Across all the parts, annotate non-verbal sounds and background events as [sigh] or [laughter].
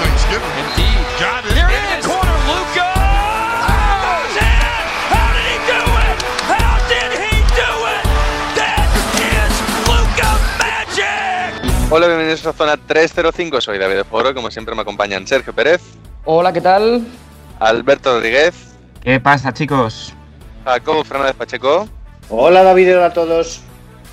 Thanksgiving. Indeed. Got it. Here it? It? Luca Magic. Hola, bienvenidos a Zona 305. Soy David Foro. Como siempre, me acompañan Sergio Pérez, Hola, ¿qué tal? Alberto Rodríguez, ¿Qué pasa, chicos? Jacobo Fernández Pacheco Hola David, hola a todos.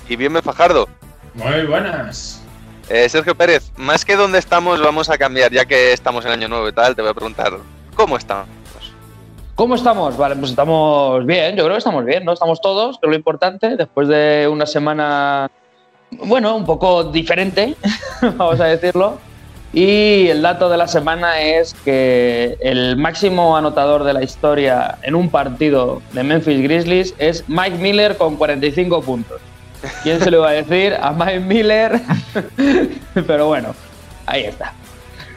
y Bienve Fajardo. Muy buenas. Eh, Sergio Pérez, más que dónde estamos, vamos a cambiar, ya que estamos en año nuevo y tal. Te voy a preguntar, ¿cómo estamos? ¿Cómo estamos? Vale, pues estamos bien, yo creo que estamos bien, ¿no? Estamos todos, que es lo importante, después de una semana, bueno, un poco diferente, [laughs] vamos a decirlo. Y el dato de la semana es que el máximo anotador de la historia en un partido de Memphis Grizzlies es Mike Miller con 45 puntos. ¿Quién se lo iba a decir? A Mike Miller. [laughs] Pero bueno, ahí está.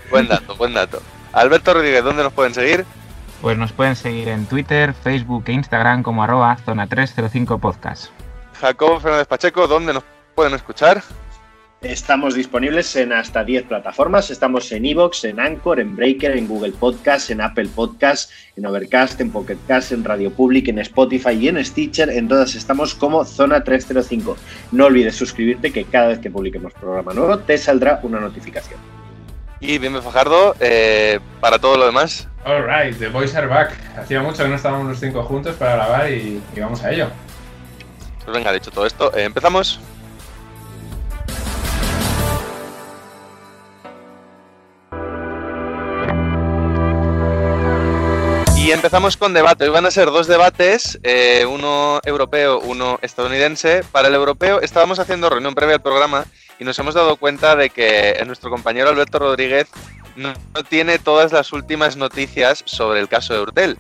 Buen dato, buen dato. Alberto Rodríguez, ¿dónde nos pueden seguir? Pues nos pueden seguir en Twitter, Facebook e Instagram como arroba zona 305 podcast. Jacobo Fernández Pacheco, ¿dónde nos pueden escuchar? Estamos disponibles en hasta 10 plataformas. Estamos en Evox, en Anchor, en Breaker, en Google Podcast, en Apple Podcast, en Overcast, en Pocket Cast, en Radio Public, en Spotify y en Stitcher. En todas estamos como Zona 305. No olvides suscribirte que cada vez que publiquemos programa nuevo te saldrá una notificación. Y Bienve Fajardo, eh, para todo lo demás. Alright, The Boys are back. Hacía mucho que no estábamos los cinco juntos para grabar y, y vamos a ello. Pues venga, dicho todo esto, eh, empezamos. Empezamos con debate. Hoy van a ser dos debates, eh, uno europeo, uno estadounidense. Para el europeo estábamos haciendo reunión previa al programa y nos hemos dado cuenta de que nuestro compañero Alberto Rodríguez no, no tiene todas las últimas noticias sobre el caso de Urtel.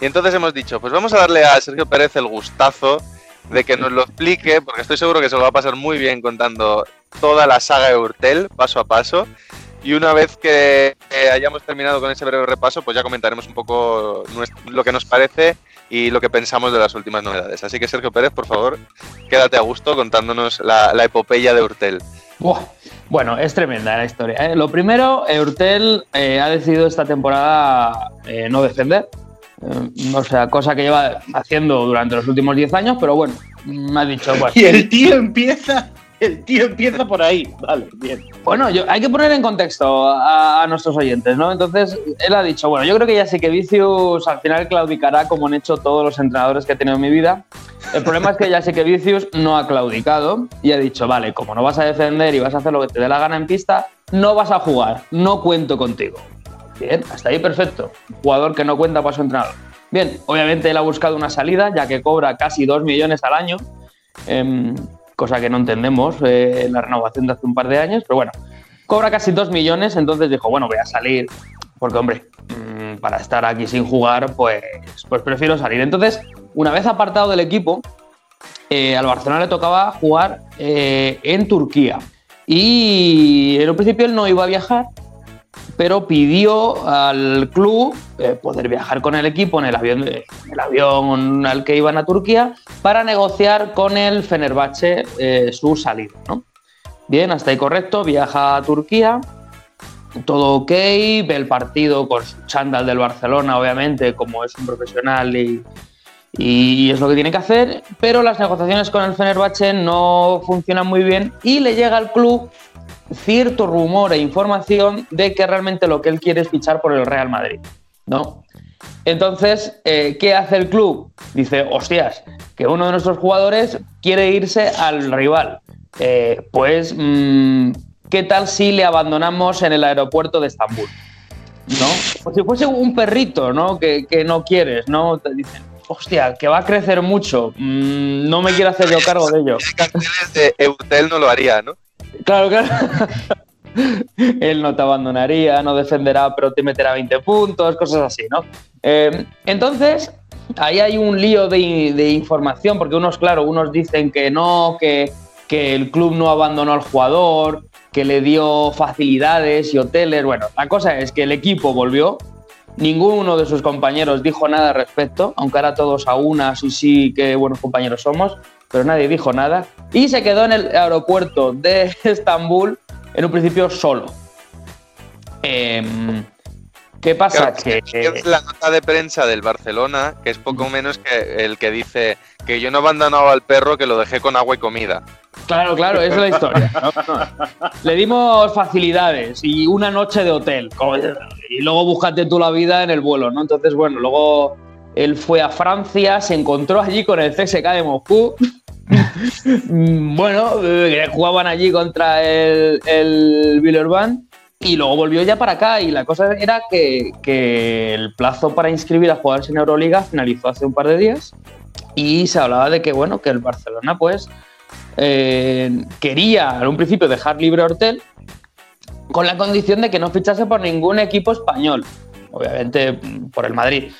Y entonces hemos dicho, pues vamos a darle a Sergio Pérez el gustazo de que nos lo explique, porque estoy seguro que se lo va a pasar muy bien contando toda la saga de Urtel, paso a paso. Y una vez que eh, hayamos terminado con ese breve repaso, pues ya comentaremos un poco lo que nos parece y lo que pensamos de las últimas novedades. Así que Sergio Pérez, por favor, quédate a gusto contándonos la, la epopeya de Urtel. Buah. Bueno, es tremenda la historia. ¿eh? Lo primero, Eurtel eh, ha decidido esta temporada eh, no defender. Eh, o sea, cosa que lleva haciendo durante los últimos 10 años, pero bueno, me ha dicho, bueno, [laughs] Y el tío empieza, el tío empieza por ahí. Vale, bien. bueno hay que poner en contexto a, nuestros oyentes, ¿no? Entonces, él ha dicho, bueno, yo creo que ya sí que Vicius al final claudicará como han hecho todos los entrenadores que he tenido en mi vida. El problema es que ya sé que Vicius no ha claudicado y ha dicho, vale, como no vas a defender y vas a hacer lo que te dé la gana en pista, no vas a jugar, no cuento contigo. Bien, hasta ahí perfecto. Jugador que no cuenta para su entrenador. Bien, obviamente él ha buscado una salida, ya que cobra casi 2 millones al año, em, cosa que no entendemos eh, en la renovación de hace un par de años, pero bueno, cobra casi 2 millones, entonces dijo, bueno, voy a salir, porque hombre, mm, para estar aquí sin jugar, pues, pues prefiero salir. Entonces, una vez apartado del equipo, eh, al Barcelona le tocaba jugar eh, en Turquía. Y en un principio él no iba a viajar, pero pidió al club eh, poder viajar con el equipo en el avión, en el avión al que iban a Turquía para negociar con el Fenerbahce eh, su salida. ¿no? Bien, hasta ahí correcto, viaja a Turquía, todo ok, ve el partido con su chándal del Barcelona, obviamente, como es un profesional y, y es lo que tiene que hacer, pero las negociaciones con el Fenerbahce no funcionan muy bien y le llega al club cierto rumor e información de que realmente lo que él quiere es fichar por el Real Madrid, ¿no? Entonces, eh, ¿qué hace el club? Dice, hostias, que uno de nuestros jugadores quiere irse al rival. Eh, pues, mm, ¿qué tal si le abandonamos en el aeropuerto de Estambul? ¿No? Como si fuese un perrito, ¿no? Que, que no quieres, ¿no? Te dicen, hostia, que va a crecer mucho, mm, no me quiero hacer yo cargo de ello. [laughs] Carteles de Eurtel no lo haría, ¿no? Claro, claro. [laughs] él no te abandonaría, no defenderá, pero te meterá 20 puntos, cosas así, ¿no? Eh, entonces, ahí hay un lío de, de información, porque unos, claro, unos dicen que no, que, que el club no abandonó al jugador, que le dio facilidades y hoteles. Bueno, la cosa es que el equipo volvió, ninguno de sus compañeros dijo nada al respecto, aunque ahora todos a unas y sí que buenos compañeros somos, pero nadie dijo nada. Y se quedó en el aeropuerto de [laughs] Estambul en un principio solo. Em, ¿Qué pasa? Claro, que, es la nota de prensa del Barcelona, que es poco menos que el que dice que yo no he abandonado al perro, que lo dejé con agua y comida. Claro, claro, esa es la historia. [laughs] Le dimos facilidades y una noche de hotel. Y luego búscate tú la vida en el vuelo, ¿no? Entonces, bueno, luego él fue a Francia, se encontró allí con el CSK de Moscú. [laughs] Mm, bueno, eh, jugaban allí contra el, el y luego volvió ya para acá. Y la cosa era que, que el plazo para inscribir a jugadores en Euroliga finalizó hace un par de días y se hablaba de que, bueno, que el Barcelona, pues, eh, quería en un principio dejar libre a Hortel con la condición de que no fichase por ningún equipo español, obviamente por el Madrid.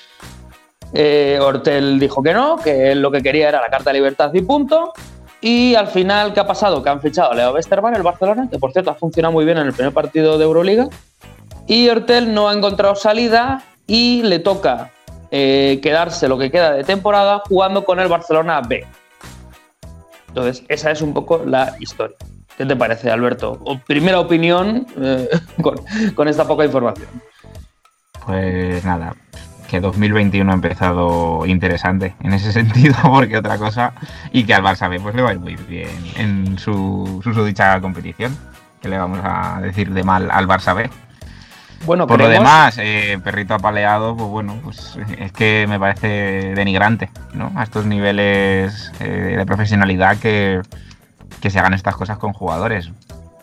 Eh, Hortel dijo que no, que él lo que quería era la carta de libertad y punto. Y al final, ¿qué ha pasado? Que han fichado a Leo Westermann, el Barcelona, que por cierto ha funcionado muy bien en el primer partido de Euroliga. Y Hortel no ha encontrado salida y le toca eh, quedarse lo que queda de temporada jugando con el Barcelona B. Entonces, esa es un poco la historia. ¿Qué te parece, Alberto? Primera opinión eh, [laughs] con esta poca información. Pues nada, que 2021 ha empezado interesante en ese [laughs] sentido, porque otra cosa, y que al Barça B pues le va a ir muy bien en su, su dicha competición. que le vamos a decir de mal al Barça B? Bueno, Por lo demás, eh, perrito apaleado, pues bueno, pues es que me parece denigrante, ¿no? A estos niveles eh, de profesionalidad que, que se hagan estas cosas con jugadores.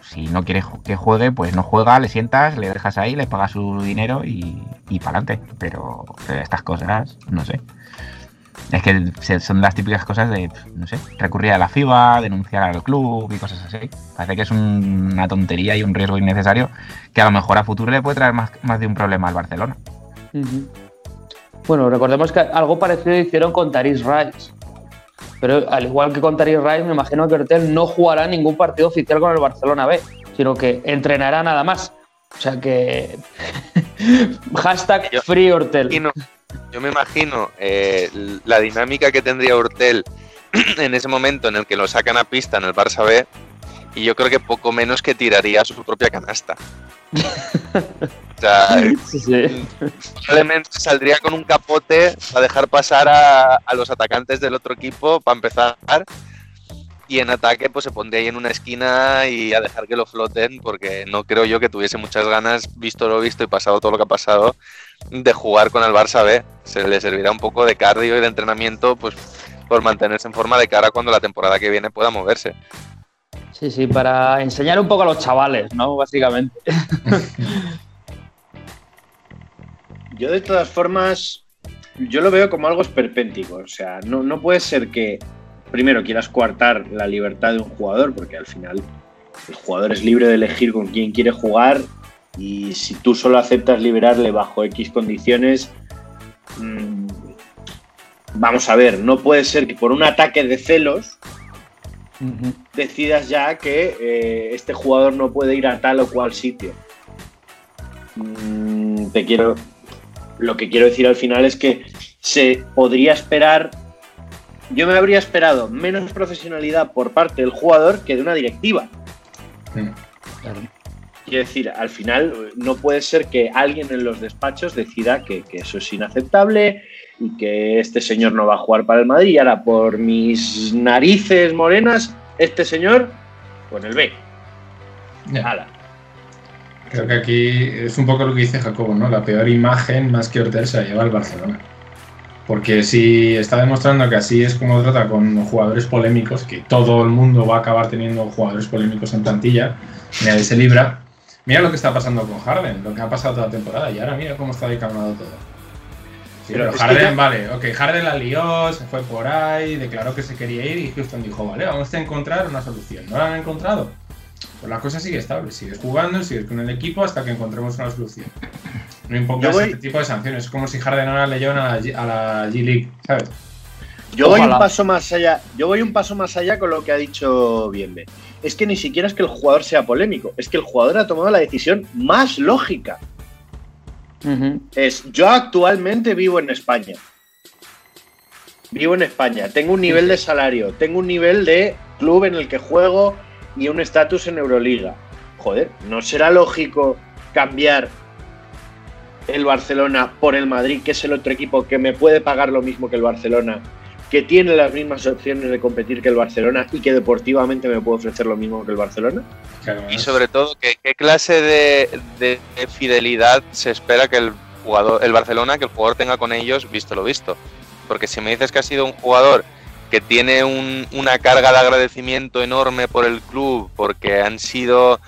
Si no quieres que juegue, pues no juega, le sientas, le dejas ahí, le pagas su dinero y, y para adelante. Pero estas cosas, no sé. Es que son las típicas cosas de, no sé, recurrir a la FIBA, denunciar al club y cosas así. Parece que es un- una tontería y un riesgo innecesario que a lo mejor a futuro le puede traer más, más de un problema al Barcelona. Bueno, recordemos que algo parecido hicieron con Taris Rice. Pero al igual que con Taris Rice, me imagino que Hortel no jugará ningún partido oficial con el Barcelona B, sino que entrenará nada más. O sea que. [laughs] Hashtag Yo- Free Hortel. imagino- yo me imagino eh, la dinámica que tendría Urtel [clears throat] en ese momento en el que lo sacan a pista en el Barça B y yo creo que poco menos que tiraría su propia canasta. O sea, [laughs] Sí, sí. probablemente saldría con un capote a dejar pasar a, a los atacantes del otro equipo para empezar y en ataque pues se pondría ahí en una esquina y a dejar que lo floten porque no creo yo que tuviese muchas ganas, visto lo visto y pasado todo lo que ha pasado, de jugar con el Barça B. Se le servirá un poco de cardio y de entrenamiento pues por mantenerse en forma de cara cuando la temporada que viene pueda moverse. Sí, sí, para enseñar un poco a los chavales, ¿no? Básicamente. [laughs] Yo de todas formas, yo lo veo como algo esperpéntico. O sea, no, no puede ser que primero quieras coartar la libertad de un jugador, porque al final el jugador es libre de elegir con quién quiere jugar y si tú solo aceptas liberarle bajo X condiciones, mm, vamos a ver, no puede ser que por un ataque de celos decidas ya que eh, este jugador no puede ir a tal o cual sitio. Mm, te quiero. Lo que quiero decir al final es que se podría esperar. Yo me habría esperado menos profesionalidad por parte del jugador que de una directiva. Quiero decir, al final no puede ser que alguien en los despachos decida que, que eso es inaceptable y que este señor no va a jugar para el Madrid y ahora por mis narices morenas, este señor con el B. Ala. Creo que aquí es un poco lo que dice Jacobo, ¿no? La peor imagen más que Hortel se la lleva el Barcelona. Porque si está demostrando que así es como trata con jugadores polémicos, que todo el mundo va a acabar teniendo jugadores polémicos en plantilla, nadie se libra. Mira lo que está pasando con Harden, lo que ha pasado toda la temporada, y ahora mira cómo está calmado todo. Sí, Pero que Harden, ya- vale, ok, Harden la lió, se fue por ahí, declaró que se quería ir y Houston dijo, vale, vamos a encontrar una solución. ¿No la han encontrado? pues la cosa sigue estable. Sigues jugando, sigues con el equipo hasta que encontremos una solución. No impongas voy- este tipo de sanciones. Es como si Hardenara le llevan a la, G- a la G-League, ¿sabes? Yo voy un paso más allá. Yo voy un paso más allá con lo que ha dicho Bienve. Es que ni siquiera es que el jugador sea polémico, es que el jugador ha tomado la decisión más lógica. Es yo actualmente vivo en España. Vivo en España, tengo un nivel de salario, tengo un nivel de club en el que juego y un estatus en Euroliga. Joder, ¿no será lógico cambiar el Barcelona por el Madrid, que es el otro equipo que me puede pagar lo mismo que el Barcelona, que tiene las mismas opciones de competir que el Barcelona y que deportivamente me puede ofrecer lo mismo que el Barcelona? Y sobre todo, ¿qué, qué clase de, de fidelidad se espera que el jugador, el Barcelona, que el jugador tenga con ellos, visto lo visto? Porque si me dices que ha sido un jugador que tiene un- una carga de agradecimiento enorme por el club, porque han sido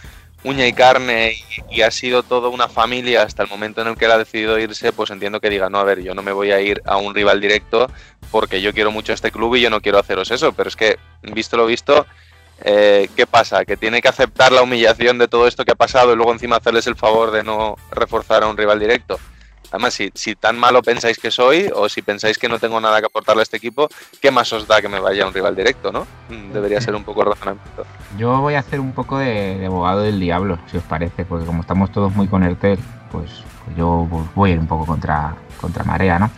uña y carne y, y ha sido toda una familia hasta el momento en el que él ha decidido irse, pues entiendo que diga, no, a ver, yo no me voy a ir a un rival directo porque yo quiero mucho a este club y yo no quiero haceros eso, pero es que, visto lo visto, eh, ¿qué pasa? Que tiene que aceptar la humillación de todo esto que ha pasado y luego encima hacerles el favor de no reforzar a un rival directo. Además, si, tan malo pensáis que soy o si pensáis que no tengo nada que aportarle a este equipo, ¿qué más os da que me vaya a un rival directo, no? Mm, Debería ser un poco el razonamiento. Yo voy a hacer un poco de, abogado del diablo, si os parece, porque como estamos todos muy con Ertel, pues, pues yo voy a ir un poco contra, contra marea, ¿no?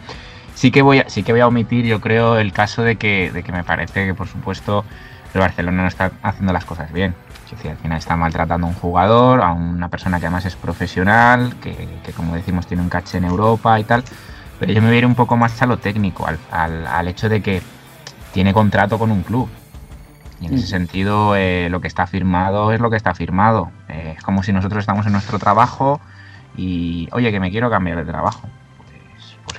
Sí que, voy a, sí que voy a omitir, yo creo, el caso de que, de que me parece que, por supuesto, el Barcelona no está haciendo las cosas bien. Es decir, al final está maltratando a un jugador, a una persona que además es profesional, que, que, como decimos tiene un caché en Europa y tal. Pero yo me voy a ir un poco más a lo técnico, al, al- al hecho de que tiene contrato con un club. Y en ese Ujú. sentido, eh, lo que está firmado es lo que está firmado. Eh, es como si nosotros estamos en nuestro trabajo y, oye, que me quiero cambiar de trabajo.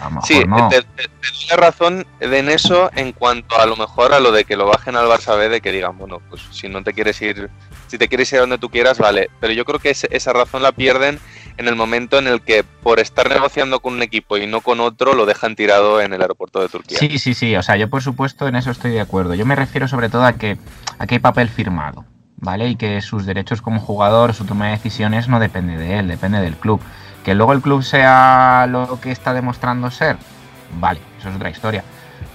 A lo mejor Sí, no. te, te- te doy la razón en eso en cuanto a lo mejor a lo de que lo bajen al Barça B, de que digan, bueno, pues si no te quieres ir, si te quieres ir a donde tú quieras, vale. Pero yo creo que esa razón la pierden en el momento en el que por estar negociando con un equipo y no con otro, lo dejan tirado en el aeropuerto de Turquía. Sí, sí, sí. O sea, yo por supuesto en eso estoy de acuerdo. Yo me refiero sobre todo a que aquí hay papel firmado, ¿vale? Y que sus derechos como jugador, su toma de decisiones no depende de él, depende del club. Que luego el club sea lo que está demostrando ser, vale, eso es otra historia.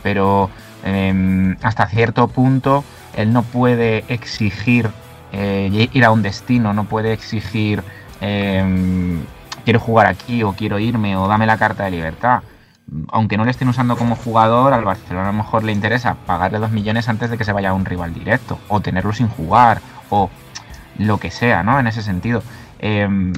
Pero em, hasta cierto punto él no puede exigir eh, ir a un destino, no puede exigir em, quiero jugar aquí o quiero irme o dame la carta de libertad aunque no le estén usando como jugador, al Barcelona a lo mejor le interesa pagarle dos millones antes de que se vaya a un rival directo, o tenerlo sin jugar, o lo que sea, ¿no? En ese sentido. Eh,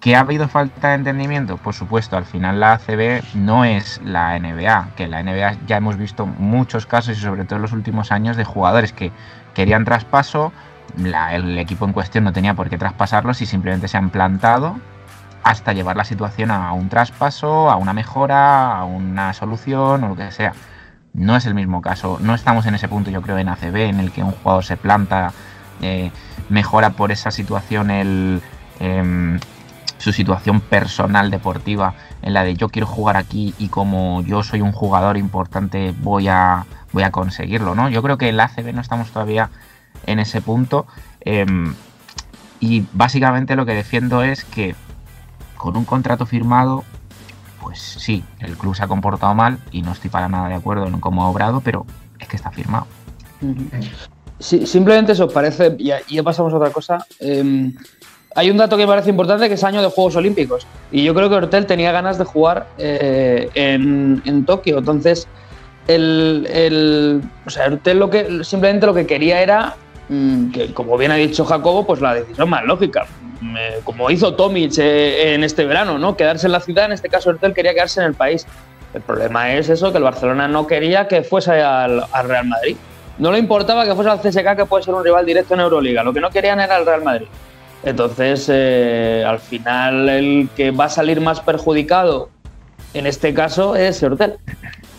¿Que ha habido falta de entendimiento? Por supuesto, al final la ACB no es la NBA, que la NBA ya hemos visto muchos casos y sobre todo en los últimos años de jugadores que querían traspaso, el equipo en cuestión no tenía por qué traspasarlos y simplemente se han plantado hasta llevar la situación a un traspaso, a una mejora, a una solución o lo que sea. No es el mismo caso, no estamos en ese punto yo creo en ACB en el que un jugador se planta, eh, mejora por esa situación el, em, su situación personal deportiva en la de yo quiero jugar aquí y como yo soy un jugador importante voy a, voy a conseguirlo, ¿no? Yo creo que en la ACB no estamos todavía en ese punto em, y básicamente lo que defiendo es que con un contrato firmado, pues sí, el club se ha comportado mal y no estoy para nada de acuerdo en cómo ha obrado, pero es que está firmado. Simplemente eso parece, y ya, pasamos a otra cosa. eh, hay un dato que me parece importante que es año de Juegos Olímpicos. Y yo creo que Hortel tenía ganas de jugar eh, en, en Tokio. Entonces, el, el- o sea, Hortel lo que, simplemente lo que quería era, mm, que como bien ha dicho Jacobo, pues la decisión más lógica. Me- como hizo Tomic eh, en este verano, ¿no? Quedarse en la ciudad, en este caso Hortel quería quedarse en el país. El problema es eso, que el Barcelona no quería que fuese al, al Real Madrid. No le importaba que fuese al CSK, que puede ser un rival directo en Euroliga. Lo que no querían era el Real Madrid. Entonces, eh, al final, el que va a salir más perjudicado en este caso es Hortel.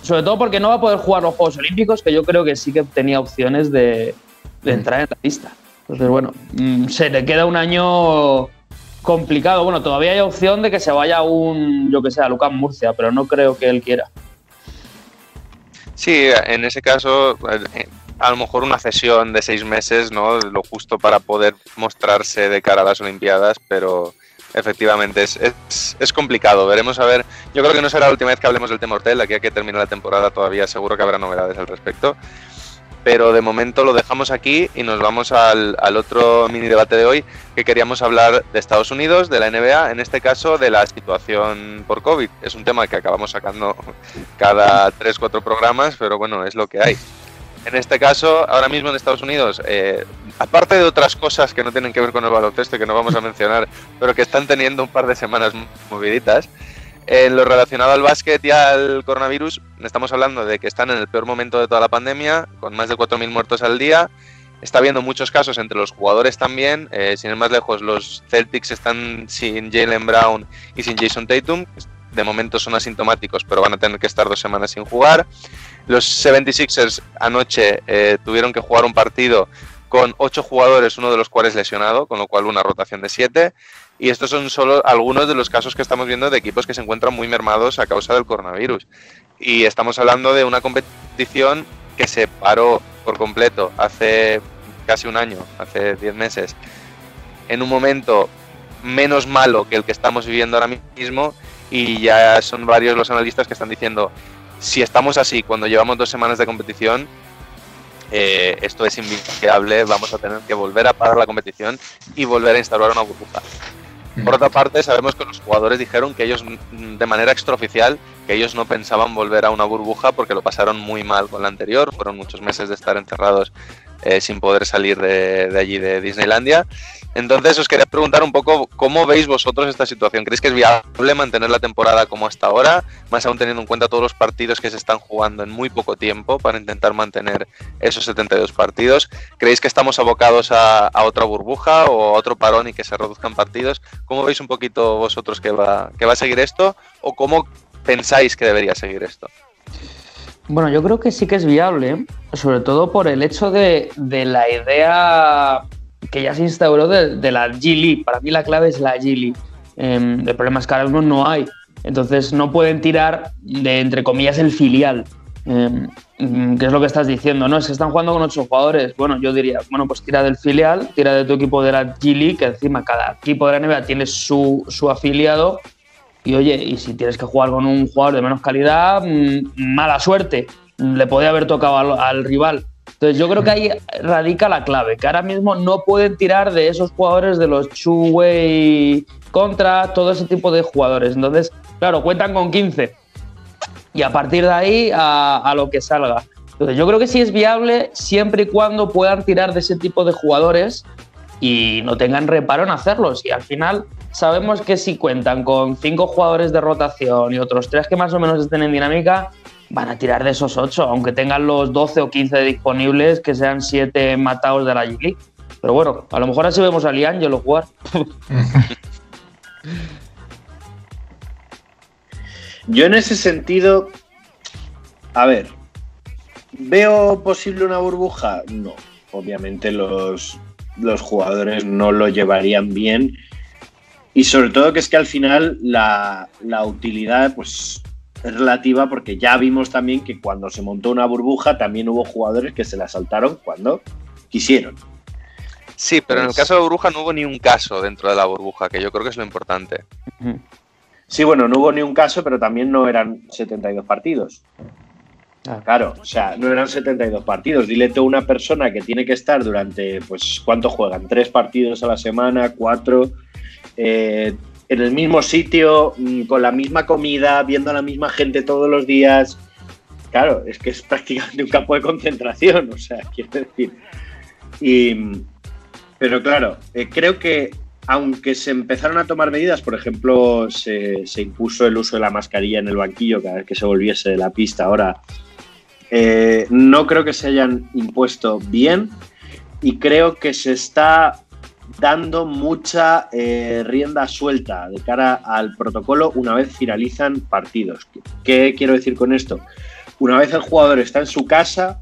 Sobre todo porque no va a poder jugar los Juegos Olímpicos, que yo creo que sí que tenía opciones de, de entrar en la lista. Entonces, bueno, mm, se le queda un año complicado. Bueno, todavía hay opción de que se vaya a un, yo que sé, a Lucas Murcia, pero no creo que él quiera. Sí, en ese caso, eh, a lo mejor una cesión de seis meses, ¿no? Lo justo para poder mostrarse de cara a las Olimpiadas, pero efectivamente es, es, complicado. Veremos a ver. Yo creo que no será la última vez que hablemos del tema Hortel, aquí a que termine la temporada todavía seguro que habrá novedades al respecto. Pero de momento lo dejamos aquí y nos vamos al, al otro mini debate de hoy, que queríamos hablar de Estados Unidos, de la NBA, en este caso de la situación por COVID. Es un tema que acabamos sacando cada 3-4 programas, pero bueno, es lo que hay. En este caso, ahora mismo en Estados Unidos, eh, aparte de otras cosas que no tienen que ver con el baloncesto y que no vamos a [laughs] mencionar, pero que están teniendo un par de semanas moviditas, en lo relacionado al básquet y al coronavirus, estamos hablando de que están en el peor momento de toda la pandemia, con más de 4.000 muertos al día. Está habiendo muchos casos entre los jugadores también. Eh, sin ir más lejos, los Celtics están sin Jalen Brown y sin Jason Tatum. De momento son asintomáticos, pero van a tener que estar dos semanas sin jugar. Los 76ers anoche eh, tuvieron que jugar un partido con ocho jugadores, uno de los cuales lesionado, con lo cual una rotación de siete. Y estos son solo algunos de los casos que estamos viendo de equipos que se encuentran muy mermados a causa del coronavirus. Y estamos hablando de una competición que se paró por completo hace casi un año, hace 10 meses, en un momento menos malo que el que estamos viviendo ahora mismo. Y ya son varios los analistas que están diciendo, si estamos así cuando llevamos dos semanas de competición, eh, esto es inviable, vamos a tener que volver a parar la competición y volver a instaurar una burbuja. Por otra parte, sabemos que los jugadores dijeron que ellos, mm, de manera extraoficial, que ellos no pensaban volver a una burbuja porque lo pasaron muy mal con la anterior. Fueron muchos meses de estar encerrados eh, sin poder salir de, allí, de Disneylandia. Entonces, os quería preguntar un poco cómo veis vosotros esta situación. ¿Creéis que es viable mantener la temporada como hasta ahora? Más aún teniendo en cuenta todos los partidos que se están jugando en muy poco tiempo para intentar mantener esos 72 partidos. ¿Creéis que estamos abocados a, a otra burbuja o a otro parón y que se reduzcan partidos? ¿Cómo veis un poquito vosotros que va, que va a seguir esto? ¿O cómo pensáis que debería seguir esto? Bueno, yo creo que sí que es viable, sobre todo por el hecho de, de la idea que ya se instauró de, de, la G League. Para mí la clave es la G League. Eh, el problema es que ahora mismo no hay. Entonces no pueden tirar de, entre comillas, el filial. Eh, ¿Qué es lo que estás diciendo? No, es que están jugando con ocho jugadores. Bueno, yo diría, bueno, pues tira del filial, tira de tu equipo de la G League, que encima cada equipo de la NBA tiene su, su afiliado. Y oye, y si tienes que jugar con un jugador de menos calidad, mmm, mala suerte. Le podía haber tocado al, al rival. Entonces yo creo que ahí radica la clave, que ahora mismo no pueden tirar de esos jugadores de los two-way contra, todo ese tipo de jugadores. Entonces, claro, cuentan con 15 y a partir de ahí a, a, lo que salga. Entonces yo creo que sí es viable siempre y cuando puedan tirar de ese tipo de jugadores y no tengan reparo en hacerlos. Y al final sabemos que si cuentan con cinco jugadores de rotación y otros tres que más o menos estén en dinámica, van a tirar de esos 8, aunque tengan los 12 o 15 disponibles, que sean 7 matados de la G-League. Pero bueno, a lo mejor así vemos a Liangelo jugar. [laughs] Yo en ese sentido, a ver, ¿veo posible una burbuja? No, obviamente los, los jugadores no lo llevarían bien. Y sobre todo que es que al final la, la utilidad, pues es relativa porque ya vimos también que cuando se montó una burbuja también hubo jugadores que se la saltaron cuando quisieron. Sí, pero pues... en el caso de la burbuja no hubo ni un caso dentro de la burbuja, que yo creo que es lo importante. Sí, bueno, no hubo ni un caso, pero también no eran 72 partidos. Ah. Claro, o sea, no eran 72 partidos. Dile tú a una persona que tiene que estar durante, pues, ¿cuánto juegan? ¿Tres partidos a la semana? ¿Cuatro? Eh, en el mismo sitio, mm, con la misma comida, viendo a la misma gente todos los días. Claro, es que es [laughs] prácticamente un campo de concentración, o sea, quiero decir. Y, pero claro, eh, creo que aunque se empezaron a tomar medidas, por ejemplo, se, se, impuso el uso de la mascarilla en el banquillo cada vez que se volviese de la pista, ahora eh, no creo que se hayan impuesto bien y creo que se está dando mucha eh, rienda suelta de cara al protocolo una vez finalizan partidos. ¿Qué quiero decir con esto? Una vez el jugador está en su casa,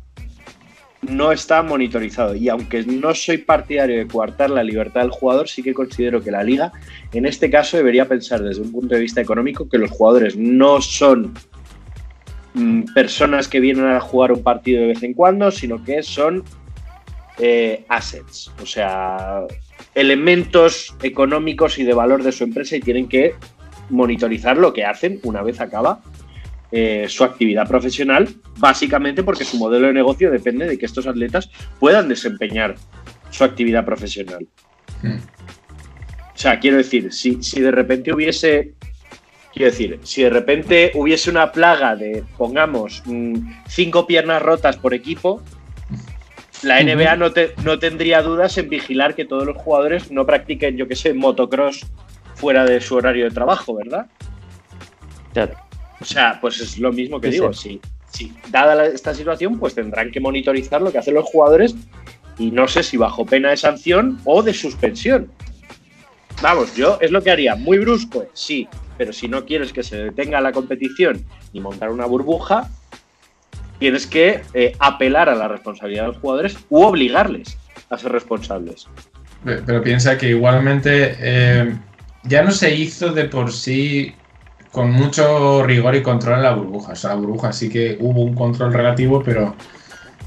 no está monitorizado. Y aunque no soy partidario de coartar la libertad del jugador, sí que considero que la liga, en este caso, debería pensar desde un punto de vista económico que los jugadores no son mm, personas que vienen a jugar un partido de vez en cuando, sino que son eh, assets, o sea, elementos económicos y de valor de su empresa y tienen que monitorizar lo que hacen una vez acaba eh, su actividad profesional, básicamente porque su modelo de negocio depende de que estos atletas puedan desempeñar su actividad profesional. Mm. O sea, quiero decir, si, si de repente hubiese. Quiero decir, si de repente hubiese una plaga de, pongamos, mm, cinco piernas rotas por equipo, la NBA no, te- no tendría dudas en vigilar que todos los jugadores no practiquen, yo que sé, motocross fuera de su horario de trabajo, ¿verdad? Claro. O sea, pues es lo mismo que Sí, digo. Si, si dada la- esta situación, pues tendrán que monitorizar lo que hacen los jugadores y no sé si bajo pena de sanción o de suspensión. Vamos, yo es lo que haría. Muy brusco, sí, pero si no quieres que se detenga la competición y montar una burbuja, tienes que eh, apelar a la responsabilidad de los jugadores u obligarles a ser responsables. Pe- Pero piensa que igualmente eh, ya no se hizo de por sí con mucho rigor y control en la burbuja. O sea, la burbuja sí que hubo un control relativo, pero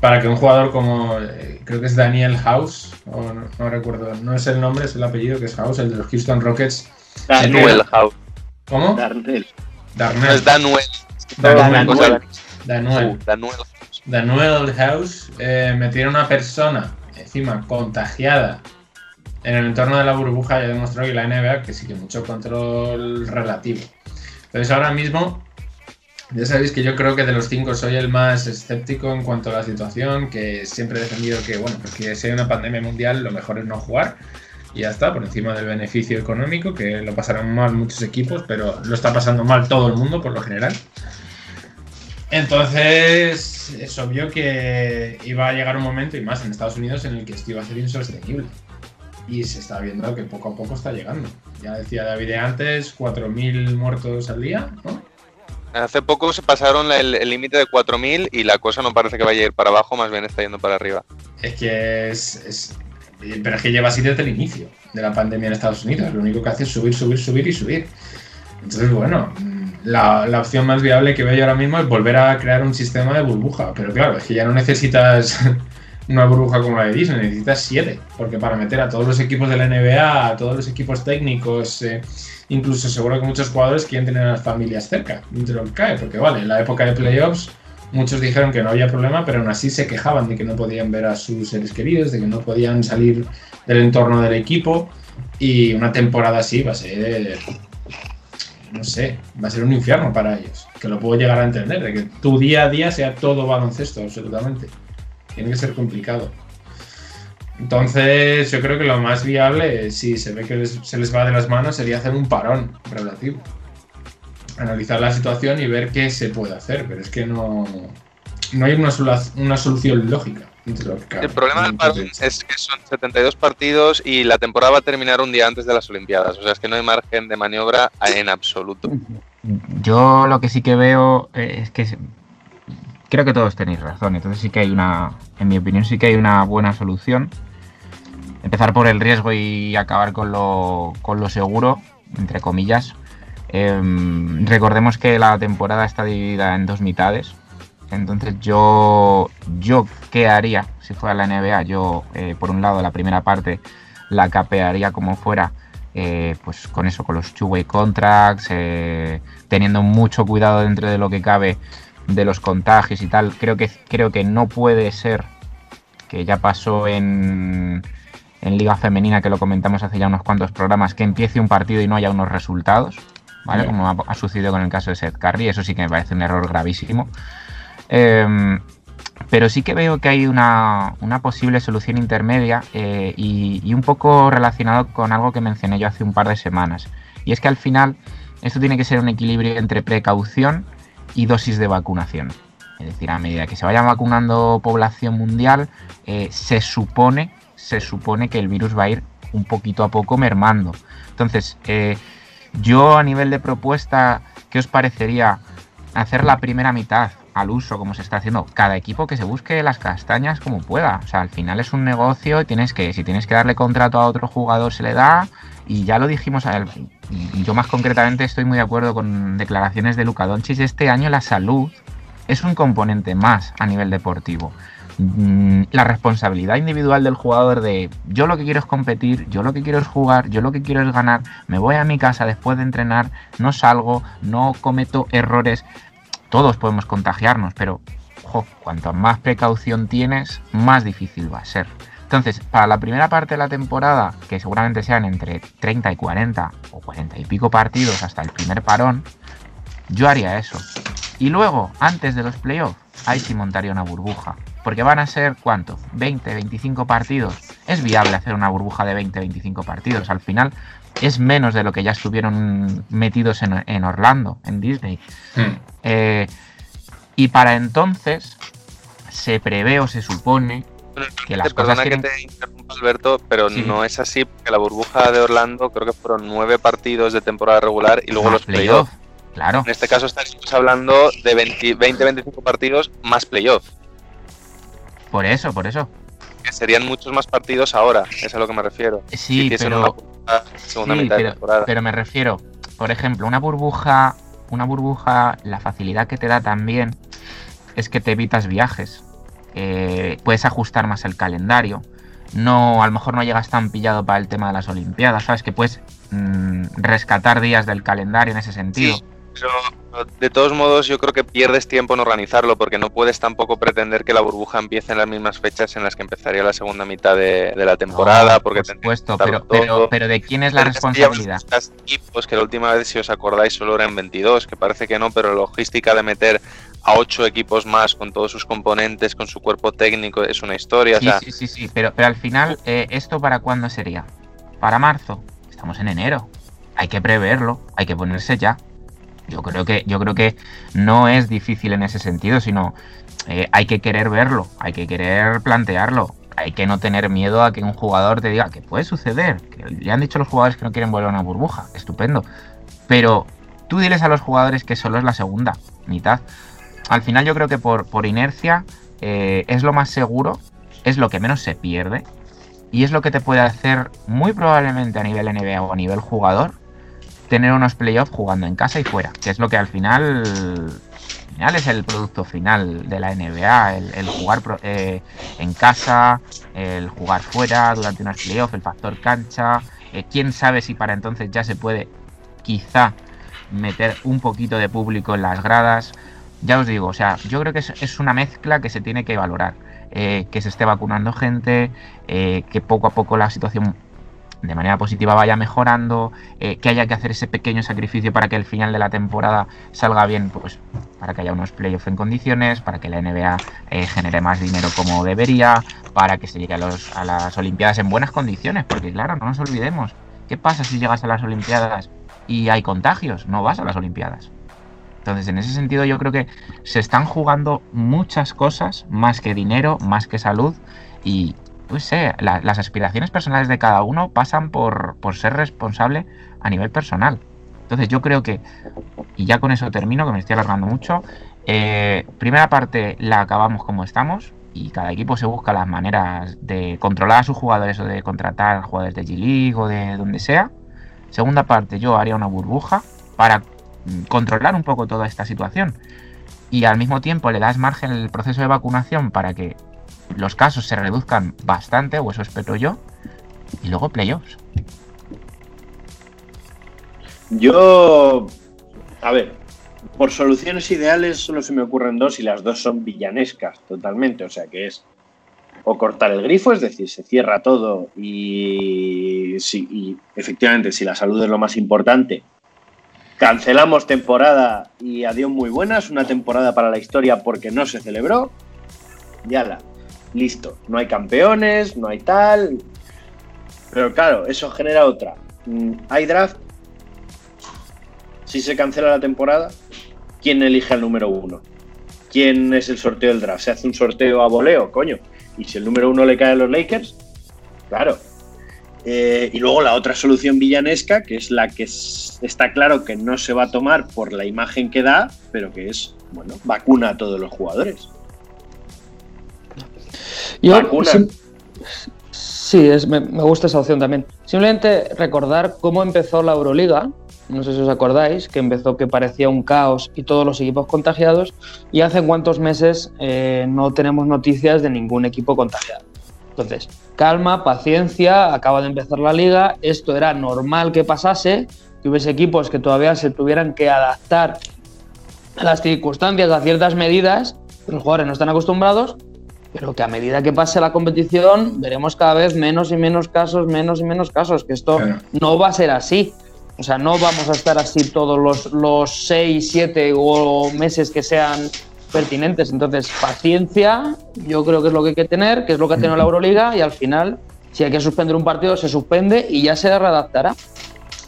para que un jugador como, eh, creo que es Daniel House, o no, no recuerdo, no es el nombre, es el apellido que es House, el de los Houston Rockets. Danuel House. ¿Cómo? Darnell. No Darnell. es Danuel. Danuel. Uh. Daniel House eh, metieron a una persona encima contagiada en el entorno de la burbuja ya demostró que la NBA que sí que mucho control relativo. Entonces ahora mismo ya sabéis que yo creo que de los cinco soy el más escéptico en cuanto a la situación, que siempre he defendido que bueno, pues que si hay una pandemia mundial lo mejor es no jugar y ya está, por encima del beneficio económico, que lo pasarán mal muchos equipos, pero lo está pasando mal todo el mundo por lo general. Entonces, es obvio que iba a llegar un momento, y más en Estados Unidos, en el que esto iba a ser insostenible. Y se está viendo que poco a poco está llegando. Ya decía David antes, 4.000 muertos al día, ¿no? Hace poco se pasaron el límite de 4.000 y la cosa no parece que vaya a ir para abajo, más bien está yendo para arriba. Es que es, es- Pero es que lleva así desde el inicio de la pandemia en Estados Unidos. Lo único que hace es subir, subir, subir y subir. Entonces, bueno, la, la opción más viable que veo yo ahora mismo es volver a crear un sistema de burbuja. Pero claro, es que ya no necesitas [laughs] una burbuja como la de Disney, necesitas siete. Porque para meter a todos los equipos de la NBA, a todos los equipos técnicos, eh, incluso seguro que muchos jugadores quieren tener a las familias cerca, de lo que cae. Porque vale, en la época de playoffs muchos dijeron que no había problema, pero aún así se quejaban de que no podían ver a sus seres queridos, de que no podían salir del entorno del equipo. Y una temporada así va a ser, no sé, va a ser un infierno para ellos. Que lo puedo llegar a entender, de que tu día a día sea todo baloncesto, absolutamente. Tiene que ser complicado. Entonces, yo creo que lo más viable, si se ve que les- se les va de las manos, sería hacer un parón relativo analizar la situación y ver qué se puede hacer, pero es que no, no hay una, una solución lógica. El problema del parón es que son 72 partidos y la temporada va a terminar un día antes de las Olimpiadas. O sea, es que no hay margen de maniobra en absoluto. Yo lo que sí que veo eh, es que creo que todos tenéis razón. Entonces sí que hay una, en mi opinión, sí que hay una buena solución. Empezar por el riesgo y acabar con lo, con lo seguro, entre comillas. Em, recordemos que la temporada está dividida en dos mitades. Entonces yo, yo ¿qué haría si fuera la NBA? Yo, eh, por un lado, la primera parte la capearía como fuera, eh, pues con eso, con los two-way contracts, eh, teniendo mucho cuidado dentro de lo que cabe de los contagios y tal. Creo que, creo que no puede ser, que ya pasó en, en Liga Femenina, que lo comentamos hace ya unos cuantos programas, que empiece un partido y no haya unos resultados, ¿vale? Como ha, ha sucedido con el caso de Seth Curry, eso sí que me parece un error gravísimo. Em, pero sí que veo que hay una, posible solución intermedia eh, y, y un poco relacionado con algo que mencioné yo hace un par de semanas. Y es que al final esto tiene que ser un equilibrio entre precaución y dosis de vacunación. Es decir, a medida que se vaya vacunando población mundial, eh, se supone, se supone que el virus va a ir un poquito a poco mermando. Entonces, eh, yo a nivel de propuesta, ¿qué os parecería hacer la primera mitad al uso, como se está haciendo? Cada equipo que se busque las castañas como pueda. O sea, al final es un negocio tienes que, si tienes que darle contrato a otro jugador, se le da. Y ya lo dijimos, a él. yo más concretamente estoy muy de acuerdo con declaraciones de Luca Doncic. Este año la salud es un componente más a nivel deportivo. Mm, La responsabilidad individual del jugador de yo lo que quiero es competir, yo lo que quiero es jugar, yo lo que quiero es ganar, me voy a mi casa después de entrenar, no salgo, no cometo errores. Todos podemos contagiarnos, pero cuanto más precaución tienes, más difícil va a ser. Entonces, para la primera parte de la temporada, que seguramente sean entre 30 y 40 o 40 y pico partidos hasta el primer parón, yo haría eso. Y luego, antes de los playoffs, ahí sí montaría una burbuja. Porque van a ser, ¿cuánto? 20, 25 partidos. Es viable hacer una burbuja de 20, 25 partidos. Al final es menos de lo que ya estuvieron metidos en, en Orlando, en Disney. Hmm. Eh, y para entonces se prevé o se supone que las cosas Perdona que tienen- te interrumpa, Alberto, pero Sí. no es así, porque la burbuja de Orlando creo que fueron nueve partidos de temporada regular y luego más los playoffs. playoff. Claro. En este caso estaríamos hablando de 20-25 partidos más playoffs, Por eso, por eso. Que serían muchos más partidos ahora, es a lo que me refiero. Sí, si pero- una burbuja segunda Sí, mitad de pero, temporada. pero me refiero, por ejemplo, una burbuja, una burbuja, la facilidad que te da también es que te evitas viajes. Eh, puedes ajustar más el calendario. No, a lo mejor no llegas tan pillado para el tema de las Olimpiadas, ¿sabes? Que puedes mm, rescatar días del calendario en ese sentido. Sí, pero de todos modos yo creo que pierdes tiempo en organizarlo porque no puedes tampoco pretender que la burbuja empiece en las mismas fechas en las que empezaría la segunda mitad de, de la temporada. No, porque por supuesto, pero, pero, pero ¿de quién es la responsabilidad? equipos que la última vez, si os acordáis, solo eran 22, que parece que no, pero la logística de meter a ocho equipos más con todos sus componentes, con su cuerpo técnico, es una historia. Sí, o sea, sí, sí, sí, pero, pero al final, eh, ¿esto para cuándo sería? ¿Para marzo? Estamos en enero. Hay que preverlo, hay que ponerse ya. Yo creo que, yo creo que no es difícil en ese sentido, sino eh, hay que querer verlo, hay que querer plantearlo. Hay que no tener miedo a que un jugador te diga que puede suceder. Que ya han dicho los jugadores que no quieren volver a una burbuja. Estupendo. Pero tú diles a los jugadores que solo es la segunda mitad. Al final yo creo que por, por inercia eh, es lo más seguro, es lo que menos se pierde y es lo que te puede hacer muy probablemente a nivel NBA o a nivel jugador tener unos playoffs jugando en casa y fuera, que es lo que al final, al final es el producto final de la NBA, el, jugar eh, en casa, el jugar fuera durante unos playoffs, el factor cancha, eh, quién sabe si para entonces ya se puede quizá meter un poquito de público en las gradas. Ya os digo, o sea, yo creo que es, es una mezcla que se tiene que valorar. Eh, que se esté vacunando gente, que poco a poco la situación de manera positiva vaya mejorando, eh, que haya que hacer ese pequeño sacrificio para que el final de la temporada salga bien, pues para que haya unos playoffs en condiciones, para que la NBA eh, genere más dinero como debería, para que se llegue a, los- a las Olimpiadas en buenas condiciones, porque claro, no nos olvidemos, ¿qué pasa si llegas a las Olimpiadas y hay contagios? No vas a las Olimpiadas. Entonces, en ese sentido, yo creo que se están jugando muchas cosas, más que dinero, más que salud, y pues sé, la- las aspiraciones personales de cada uno pasan por, por ser responsable a nivel personal. Entonces, yo creo que, y ya con eso termino, que me estoy alargando mucho, eh, primera parte la acabamos como estamos, y cada equipo se busca las maneras de controlar a sus jugadores o de contratar jugadores de G-League o de donde sea. Segunda parte, yo haría una burbuja para mm, controlar un poco toda esta situación. Y al mismo tiempo le das margen al proceso de vacunación para que los casos se reduzcan bastante, o eso espero yo. Y luego playoffs. Yo, a ver, por soluciones ideales solo se me ocurren dos y las dos son villanescas totalmente. O sea que es o cortar el grifo, es decir, se cierra todo y, si, y efectivamente si la salud es lo más importante, cancelamos temporada y adiós muy buenas, una temporada para la historia porque no se celebró. Ya la, listo, no hay campeones, no hay tal. Pero claro, eso genera otra. Mm, Hay draft, si se cancela la temporada, ¿quién elige al número uno? ¿Quién es el sorteo del draft? ¿Se hace un sorteo a voleo? Coño. Y si el número uno le cae a los Lakers, claro. Eh, y luego la otra solución villanesca, que es la que está claro que no se va a tomar por la imagen que da, pero que es, bueno, vacuna a todos los jugadores. Yo, sim- sí, es, me, me gusta esa opción también. Simplemente recordar cómo empezó la Euroliga, no sé si os acordáis, que empezó que parecía un caos y todos los equipos contagiados, y hace cuántos meses eh, no tenemos noticias de ningún equipo contagiado. Entonces, calma, paciencia, acaba de empezar la liga, esto era normal que pasase, que hubiese equipos que todavía se tuvieran que adaptar a las circunstancias, a ciertas medidas, los jugadores no están acostumbrados, pero que a medida que pase la competición veremos cada vez menos y menos casos, menos y menos casos, que esto Claro. no va a ser así. O sea, no vamos a estar así todos los, los seis, siete o meses que sean pertinentes. Entonces, paciencia, yo creo que es lo que hay que tener, que es lo que ha tenido la Euroliga, y al final, si hay que suspender un partido, se suspende y ya se readaptará.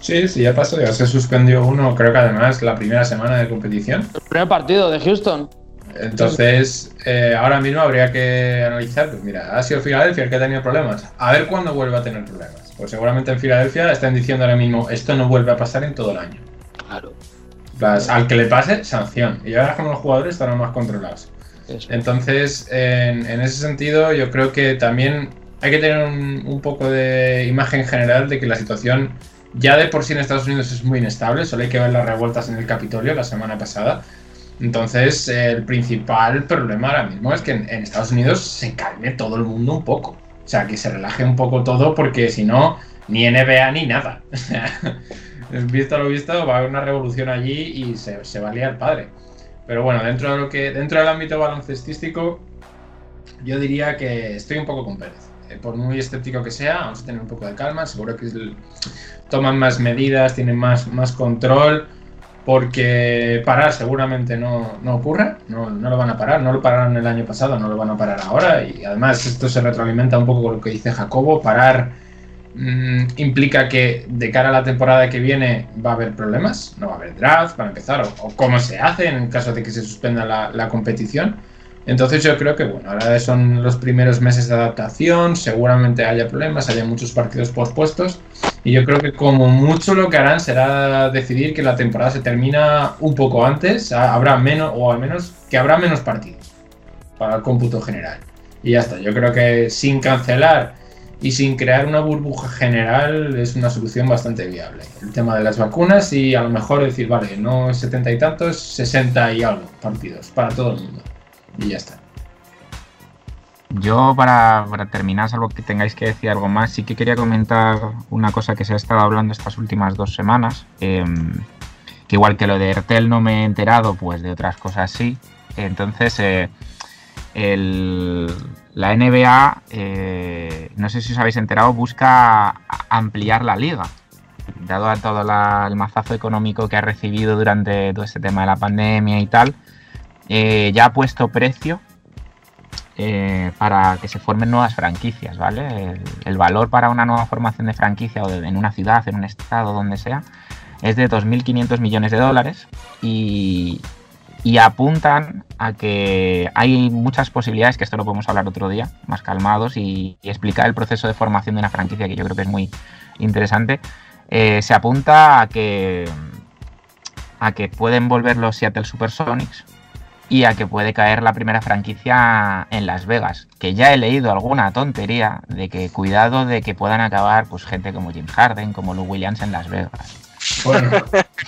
Sí, sí, ya pasó, ya se suspendió uno, creo que además la primera semana de competición. El primer partido de Houston. Entonces, eh, ahora mismo habría que analizar, pues mira, ha sido Filadelfia el que ha tenido problemas. A ver cuándo vuelve a tener problemas. Pues seguramente en Filadelfia están diciendo ahora mismo, esto no vuelve a pasar en todo el año. Claro. Las- al que le pase, sanción. Y ahora como los jugadores estarán más controlados. Eso. Entonces, en, en ese sentido, yo creo que también hay que tener un, un poco de imagen general de que la situación ya de por sí en Estados Unidos es muy inestable. Solo hay que ver las revueltas en el Capitolio la semana pasada. Entonces, el principal problema ahora mismo es que en, Estados Unidos se calme todo el mundo un poco. O sea, que se relaje un poco todo porque si no, ni NBA ni nada. [laughs] Visto lo visto, va a haber una revolución allí y se, va a liar padre. Pero bueno, dentro de lo que dentro del ámbito baloncestístico, yo diría que estoy un poco con Pérez. Eh, por muy escéptico que sea, vamos a tener un poco de calma. Seguro que toman más medidas, tienen más, más control. Porque parar seguramente no, no ocurre, no, no lo van a parar, no lo pararon el año pasado, no lo van a parar ahora. Y además esto se retroalimenta un poco con lo que dice Jacobo, parar mm, implica que de cara a la temporada que viene va a haber problemas, no va a haber draft para empezar, o, o cómo se hace en caso de que se suspenda la competición. Entonces yo creo que bueno, ahora son los primeros meses de adaptación, seguramente haya problemas, haya muchos partidos pospuestos y yo creo que como mucho lo que harán será decidir que la temporada se termina un poco antes, ha- habrá menos o al menos que habrá menos partidos para el cómputo general. Y ya está, yo creo que sin cancelar y sin crear una burbuja general es una solución bastante viable. El tema de las vacunas y a lo mejor decir, vale, no 70 y tantos, 60 y algo partidos para todo el mundo. Y ya está. Yo, para, para terminar, salvo que tengáis que decir algo más, sí que quería comentar una cosa que se ha estado hablando estas últimas dos semanas. em, que igual que lo de Ertel no me he enterado, pues de otras cosas sí. Entonces, eh, el- la NBA, eh, no sé si os habéis enterado, busca ampliar la liga. Dado a todo el mazazo económico que ha recibido durante todo este tema de la pandemia y tal, eh, ya ha puesto precio eh, para que se formen nuevas franquicias, ¿vale? El, valor para una nueva formación de franquicia o en una ciudad, en un estado, donde sea, es de 2.500 millones de dólares y, y apuntan a que hay muchas posibilidades, que esto lo podemos hablar otro día, más calmados, y, y explicar el proceso de formación de una franquicia, que yo creo que es muy interesante. Eh, se apunta a que, a que pueden volver los Seattle Supersonics y a que puede caer la primera franquicia en Las Vegas. Que ya he leído alguna tontería de que cuidado de que puedan acabar pues gente como James Harden, como Lou Williams en Las Vegas. Bueno,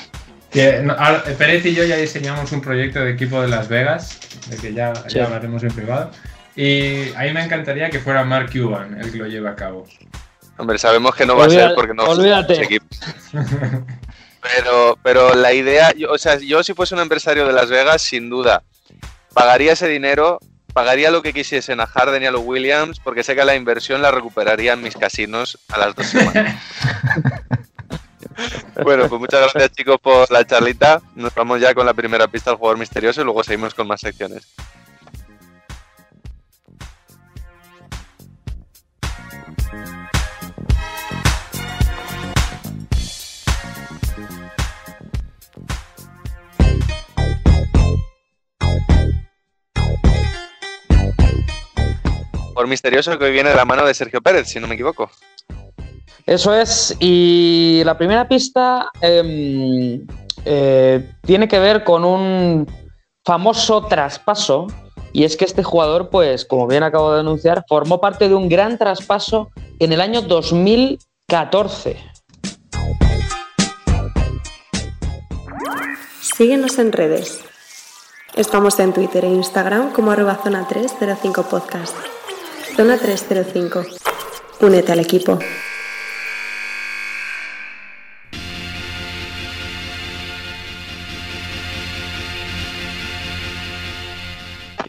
[laughs] que, no, ahora, Pérez y yo ya diseñamos un proyecto de equipo de Las Vegas, de que ya, Sí. ya hablaremos en privado. Y a mí me encantaría que fuera Mark Cuban el que lo lleve a cabo. Hombre, sabemos que no va a ser porque no olvídate. [laughs] Pero, pero la idea, yo- o sea, yo si fuese un empresario de Las Vegas, sin duda, pagaría ese dinero, pagaría lo que quisiesen a Harden y a los Williams, porque sé que la inversión la recuperaría en mis casinos a las dos semanas. [laughs] bueno, pues muchas gracias chicos por la charlita. Nos vamos ya con la primera pista del jugador misterioso y luego seguimos con más secciones. Jugador misterioso que hoy viene de la mano de Sergio Pérez, si no me equivoco. Eso es, y la primera pista em, eh, tiene que ver con un famoso traspaso, y es que este jugador, pues, como bien acabo de anunciar, formó parte de un gran traspaso en el año 2014. Síguenos en redes. Estamos en Twitter e Instagram como arroba zona 305 podcast. Zona 305. Únete al equipo.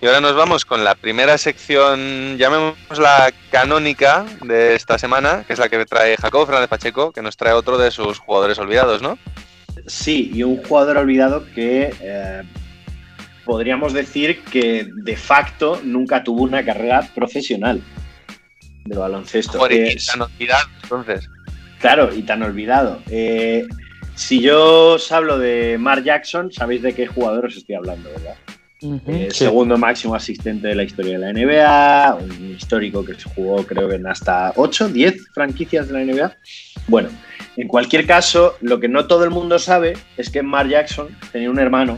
Y ahora nos vamos con la primera sección, llamémosla canónica de esta semana, que es la que trae Jacobo Fernández Pacheco, que nos trae otro de sus jugadores olvidados, ¿no? Sí, y un jugador olvidado que eh, podríamos decir que de facto nunca tuvo una carrera profesional de baloncesto. Joder, Eh, y tan olvidado, entonces. Claro, y tan olvidado. Eh, si yo os hablo de Mark Jackson, sabéis de qué jugador os estoy hablando, ¿verdad? Eh, Sí. Segundo máximo asistente de la historia de la NBA, un histórico que se jugó creo que en hasta 8, 10 franquicias de la NBA. Bueno, en cualquier caso, lo que no todo el mundo sabe es que Mark Jackson tenía un hermano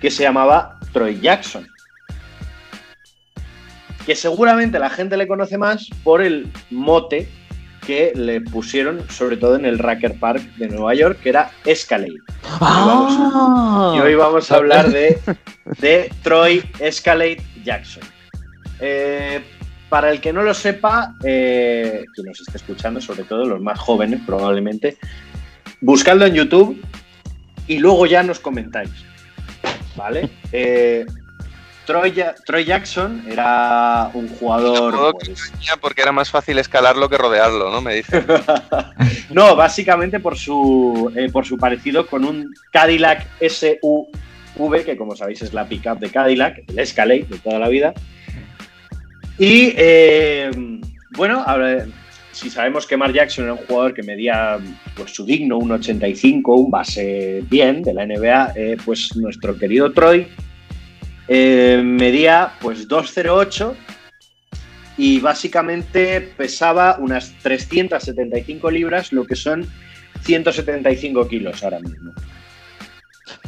que se llamaba Troy Jackson. Que seguramente la gente le conoce más por el mote que le pusieron, sobre todo en el Racker Park de Nueva York, que era Escalade. Ah. Y hoy vamos a hablar de, de Troy Escalade Jackson. Eh, para el que no lo sepa, eh, que nos esté escuchando, sobre todo los más jóvenes probablemente, buscadlo en YouTube y luego ya nos comentáis. ¿Vale? Eh, Troy, Ja- Troy Jackson era un jugador. Todo que pues, tenía porque era más fácil escalarlo que rodearlo, ¿no? Me dice. [laughs] no, básicamente por su, eh, por su parecido con un Cadillac SUV, que como sabéis es la pickup de Cadillac, el Escalade de toda la vida. Y eh, bueno, ahora, si sabemos que Mark Jackson era un jugador que medía pues, su digno, un 85, un base bien de la NBA, eh, pues nuestro querido Troy eh, medía pues 208 y básicamente pesaba unas 375 libras, lo que son 175 kilos ahora mismo.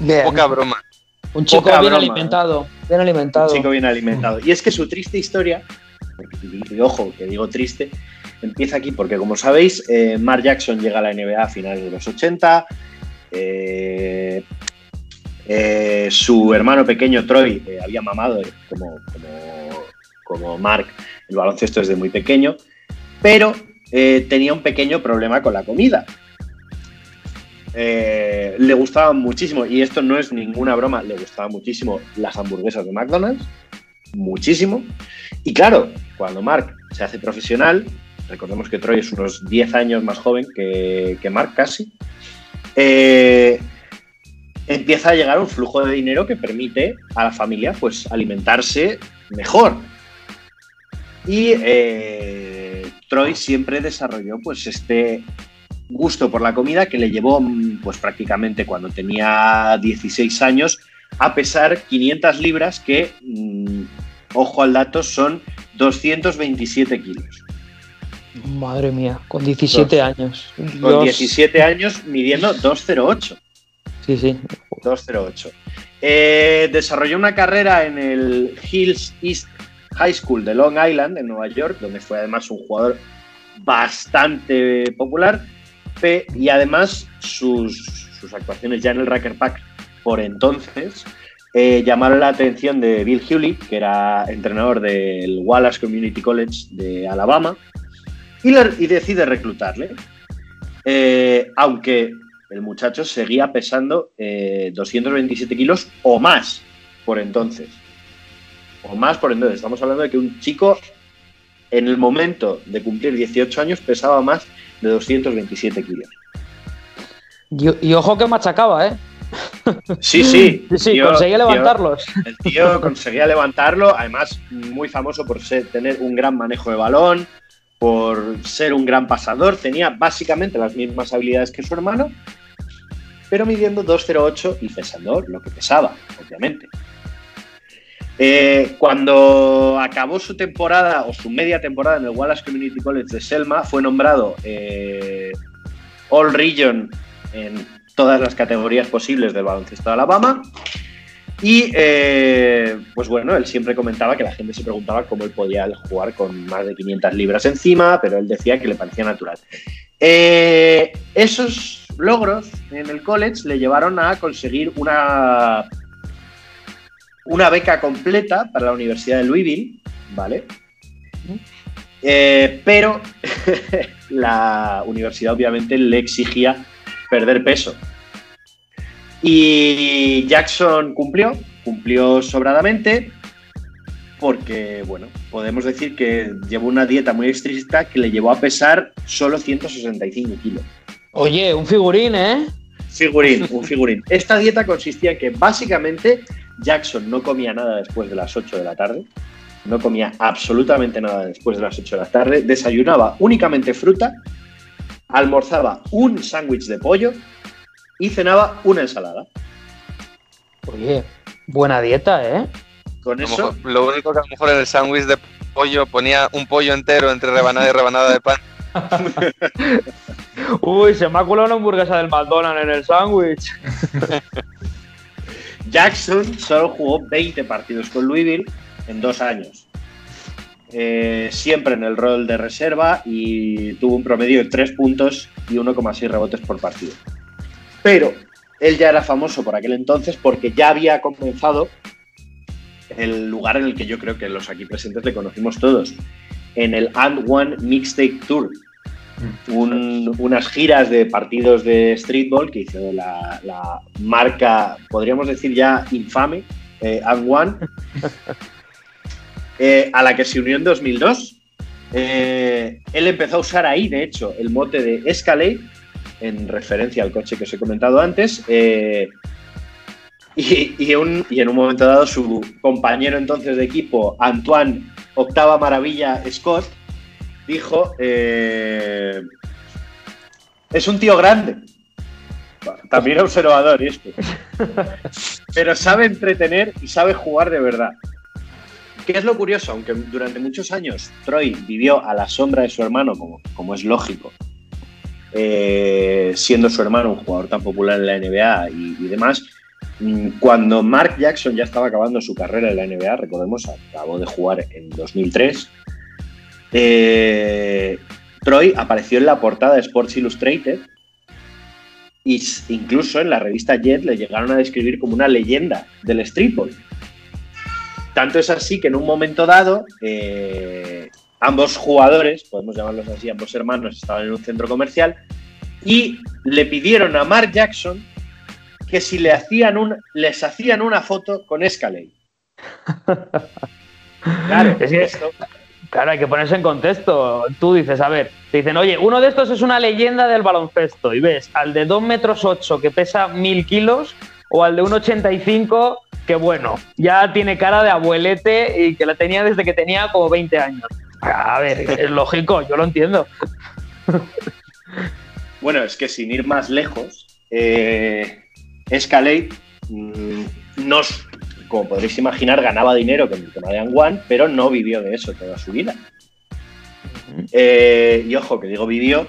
Bien. Poca broma. Un chico poca bien broma, alimentado. Bien alimentado. Un chico bien alimentado. Y es que su triste historia, y, y ojo, que digo triste, empieza aquí porque, como sabéis, eh, Mark Jackson llega a la NBA a finales de los 80. eh, eh, su hermano pequeño Troy había mamado como, como, como Mark el baloncesto desde muy pequeño, pero tenía un pequeño problema con la comida. Le gustaban muchísimo, y esto no es ninguna broma, le gustaban muchísimo las hamburguesas de McDonald's, muchísimo. Y claro, cuando Mark se hace profesional, recordemos que Troy es unos 10 años más joven que, que Mark casi, eh, empieza a llegar un flujo de dinero que permite a la familia pues alimentarse mejor. Y eh, Troy siempre desarrolló pues este gusto por la comida que le llevó pues prácticamente cuando tenía 16 años a pesar 500 libras que, mm, ojo al dato, son 227 kilos. Madre mía, con 17 Dos. años. Con Dios. 17 años midiendo 208. Sí, sí. 208. Eh, desarrolló una carrera en el Hills East High School de Long Island, en Nueva York, donde fue además un jugador bastante popular. Y además sus, sus actuaciones ya en el Racker Pack por entonces eh, llamaron la atención de Bill Hewlett, que era entrenador del Wallace Community College de Alabama, y, le- y decide reclutarle. Eh, aunque el muchacho seguía pesando eh, 227 kilos o más por entonces. O más por entonces. Estamos hablando de que un chico en el momento de cumplir 18 años pesaba más de 227 kilos. Y, y ojo que machacaba, ¿eh? Sí, sí. [laughs] Sí, sí, tío- conseguía tío- levantarlos. el tío conseguía levantarlo, además muy famoso por ser- tener un gran manejo de balón, por ser un gran pasador, tenía básicamente las mismas habilidades que su hermano, pero midiendo 2.08 y pesando lo que pesaba, obviamente. Eh, cuando acabó su temporada o su media temporada en el Wallace Community College de Selma, fue nombrado eh, All Region en todas las categorías posibles del baloncesto de Alabama. Y eh, pues bueno, él siempre comentaba que la gente se preguntaba cómo él podía jugar con más de 500 libras encima, pero él decía que le parecía natural. Eh, eso es logros en el college le llevaron a conseguir una, una beca completa para la Universidad de Louisville, ¿vale? Eh, pero [laughs] la universidad obviamente le exigía perder peso. Y Jackson cumplió, cumplió sobradamente, porque, bueno, podemos decir que llevó una dieta muy estricta que le llevó a pesar solo 165 kilos. Oye, un figurín, ¿eh? Figurín, un figurín. Esta dieta consistía en que básicamente Jackson no comía nada después de las 8 de la tarde, no comía absolutamente nada después de las 8 de la tarde, desayunaba únicamente fruta, almorzaba un sándwich de pollo y cenaba una ensalada. Oye, buena dieta, ¿eh? Con eso, mejor- lo único que a lo mejor en el sándwich de pollo ponía un pollo entero entre rebanada y rebanada de pan. [laughs] Uy, se me ha colado una hamburguesa del McDonald's en el sándwich. [laughs] Jackson solo jugó 20 partidos con Louisville en dos años. Eh, siempre en el rol de reserva y tuvo un promedio de 3 puntos y 1,6 rebotes por partido. Pero él ya era famoso por aquel entonces porque ya había comenzado el lugar en el que yo creo que los aquí presentes le conocimos todos, en el And One Mixtape Tour. Un- unas giras de partidos de streetball que hizo la, la marca, podríamos decir ya infame, eh, And One, [laughs] eh, a la que se unió en 2002. Eh, él empezó a usar ahí, de hecho, el mote de Escalade, en referencia al coche que os he comentado antes. eh, y, y un- y en un momento dado, su compañero entonces de equipo, Antoine Octava Maravilla Scott, dijo: eh, Es un tío grande. También observador, esto. [laughs] Pero sabe entretener y sabe jugar de verdad. ¿Qué es lo curioso? Aunque durante muchos años Troy vivió a la sombra de su hermano, como, como es lógico, eh, siendo su hermano un jugador tan popular en la NBA y, y demás, mm, cuando Mark Jackson ya estaba acabando su carrera en la NBA, recordemos, acabó de jugar en 2003, eh, Troy apareció en la portada de Sports Illustrated y incluso en la revista Jet le llegaron a describir como una leyenda del streetball. Tanto es así que en un momento dado, eh, ambos jugadores, podemos llamarlos así, ambos hermanos estaban en un centro comercial y le pidieron a Mark Jackson que si le hacían un, les hacían una foto con Escalade. [laughs] Claro, Es que- esto- Claro, hay que ponerse en contexto. Tú dices, a ver, te dicen, oye, uno de estos es una leyenda del baloncesto. Y ves al de 2 metros 8 que pesa 1000 kilos o al de 1,85 que, bueno, ya tiene cara de abuelete y que la tenía desde que tenía como 20 años. A ver, es lógico, yo lo entiendo. Bueno, es que sin ir más lejos, eh, Escalade, mm, no, s- como podréis imaginar, ganaba dinero con el tema de One, pero no vivió de eso toda su vida. Eh, y ojo, que digo vivió,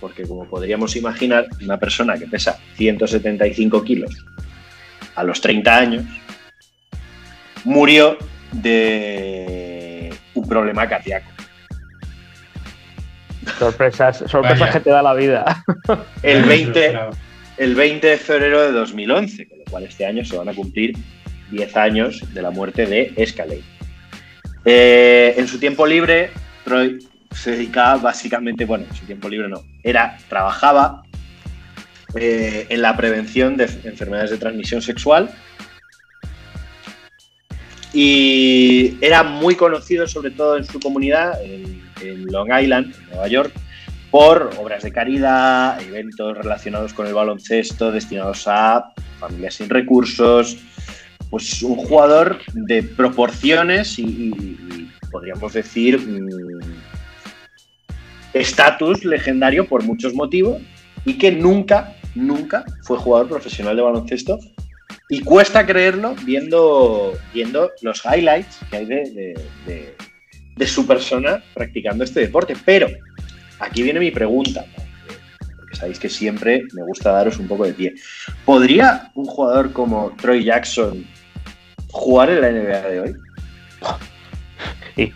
porque como podríamos imaginar, una persona que pesa 175 kilos a los 30 años, murió de un problema cardíaco. Sorpresas, sorpresas Vaya. que te da la vida. [laughs] El No me lo 20, esperaba. el 20 de febrero de 2011, con lo cual este año se van a cumplir 10 años de la muerte de Escalade. Eh, en su tiempo libre, Troy se dedicaba básicamente, bueno, en su tiempo libre no, era, trabajaba eh, en la prevención de enfermedades de transmisión sexual y era muy conocido sobre todo en su comunidad, en, en Long Island, Nueva York, por obras de caridad, eventos relacionados con el baloncesto destinados a familias sin recursos, pues un jugador de proporciones y, podríamos decir mm, estatus legendario por muchos motivos y que nunca, nunca fue jugador profesional de baloncesto. Y cuesta creerlo viendo, viendo los highlights que hay de- de su persona practicando este deporte. Pero aquí viene mi pregunta, porque sabéis que siempre me gusta daros un poco de pie. ¿Podría un jugador como Troy Jackson jugar en la NBA de hoy?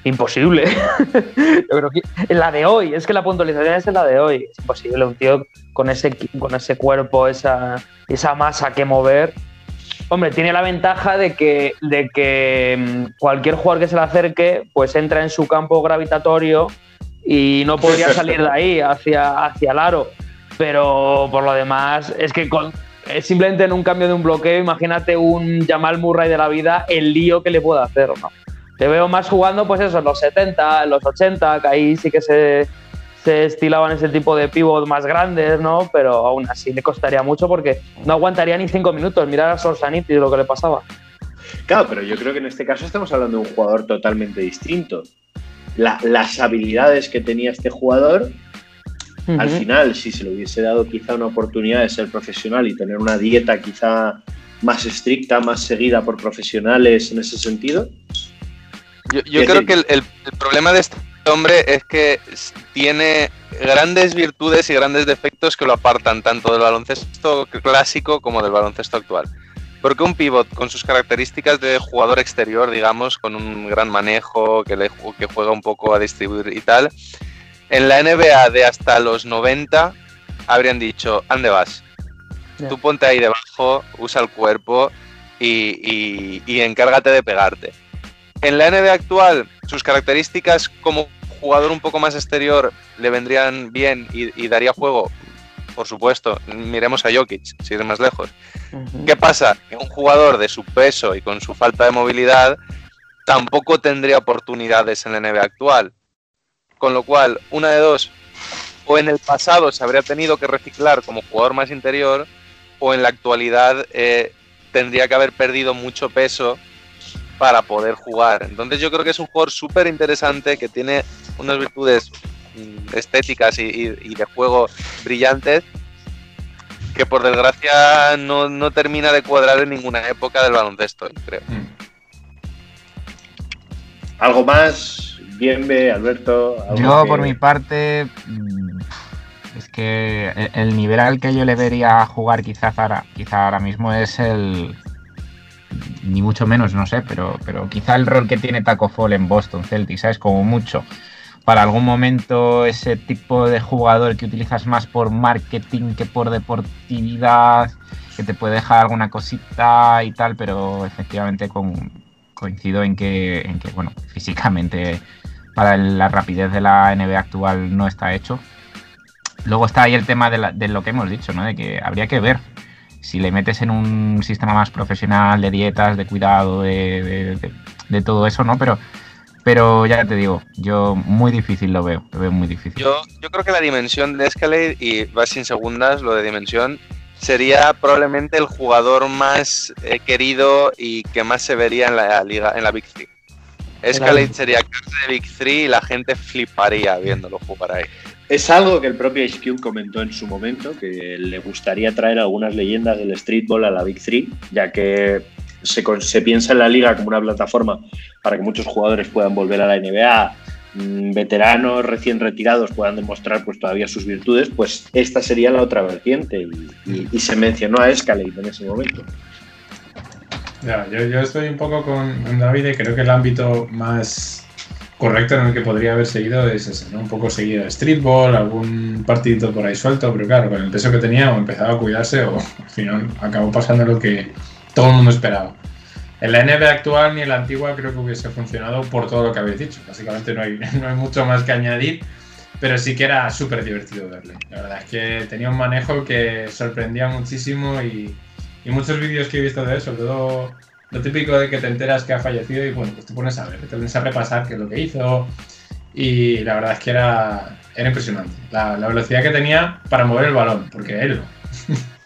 imposible. [laughs] Yo la de hoy, es que la puntualización es en la de hoy. Es imposible un tío con ese, con ese cuerpo, esa, esa masa que mover. Hombre, tiene la ventaja de que, de que mm, cualquier jugador que se le acerque, pues entra en su campo gravitatorio y no podría salir de ahí hacia, hacia el aro. Pero por lo demás, es que con, simplemente en un cambio de un bloqueo, imagínate un Jamal Murray de la vida, el lío que le puede hacer, ¿no? Te veo más jugando, pues eso, en los 70, en los 80, que ahí sí que se, se estilaban ese tipo de pivot más grandes, ¿no? Pero aún así le costaría mucho porque no aguantaría ni cinco minutos. Mirar a Sorsaniti lo que le pasaba. Claro, pero yo creo que en este caso estamos hablando de un jugador totalmente distinto. La- las habilidades que tenía este jugador, al final, si se le hubiese dado quizá una oportunidad de ser profesional y tener una dieta quizá más estricta, más seguida por profesionales en ese sentido, Yo, creo que el, el- el problema de este hombre es que tiene grandes virtudes y grandes defectos que lo apartan tanto del baloncesto clásico como del baloncesto actual. Porque un pivot con sus características de jugador exterior, digamos, con un gran manejo, que, le, que juega un poco a distribuir y tal, en la NBA de hasta los 90 habrían dicho, ¿ande vas? Tú ponte ahí debajo, usa el cuerpo y, y- y encárgate de pegarte. En la NBA actual, sus características como jugador un poco más exterior le vendrían bien y, y daría juego. Por supuesto, miremos a Jokic, si es más lejos. ¿Qué pasa? Que un jugador de su peso y con su falta de movilidad tampoco tendría oportunidades en la NBA actual. Con lo cual, una de dos, o en el pasado se habría tenido que reciclar como jugador más interior, o en la actualidad eh, tendría que haber perdido mucho peso para poder jugar. Entonces yo creo que es un jugador súper interesante que tiene unas virtudes mm, estéticas y, y- y de juego brillantes que por desgracia no, no termina de cuadrar en ninguna época del baloncesto, creo. algo más, Bienve, Alberto. algo Yo, que- por mi parte, mm, es que el- el nivel al que yo le vería jugar quizás ahora, quizá ahora mismo es el... Ni mucho menos, no sé, pero, pero quizá el rol que tiene Taco Fall en Boston Celtics, ¿sabes? Como mucho. Para algún momento ese tipo de jugador que utilizas más por marketing que por deportividad, que te puede dejar alguna cosita y tal, pero efectivamente con, coincido en que, en que, bueno, físicamente para la rapidez de la NBA actual no está hecho. Luego está ahí el tema de, la- de lo que hemos dicho, ¿no? De que habría que ver si le metes en un sistema más profesional de dietas, de cuidado, de, de- de- de todo eso, ¿no? Pero, pero ya te digo, yo muy difícil lo veo, lo veo muy difícil. Yo, yo creo que la dimensión de Escalade, y va sin segundas lo de dimensión, sería probablemente el jugador más eh, querido y que más se vería en la liga, en la Big Three. Escalade sería casa de Big Three y la gente fliparía viéndolo jugar ahí. Es algo que el propio Ice Cube comentó en su momento, que le gustaría traer algunas leyendas del streetball a la Big Three, ya que se, se piensa en la liga como una plataforma para que muchos jugadores puedan volver a la NBA, mm, veteranos recién retirados puedan demostrar pues todavía sus virtudes, pues esta sería la otra vertiente y, y- se mencionó a Escalade en ese momento. Ya, yo, yo estoy un poco con David y creo que el ámbito más correcto en el que podría haber seguido es ese, ¿no? Un poco seguir el streetball, algún partidito por ahí suelto, pero claro, con el peso que tenía o empezaba a cuidarse o [laughs] al final acabó pasando lo que todo el mundo esperaba. En la NBA actual ni en la antigua creo que hubiese funcionado por todo lo que habéis dicho. Básicamente no hay, [laughs] no hay mucho más que añadir, pero sí que era súper divertido verle. La verdad es que tenía un manejo que sorprendía muchísimo y, y muchos vídeos que he visto de él, sobre todo lo típico de que te enteras que ha fallecido y bueno, pues te pones a ver, te pones a repasar qué es lo que hizo y la verdad es que era, era impresionante. La, velocidad que tenía para mover el balón, porque él no. [laughs]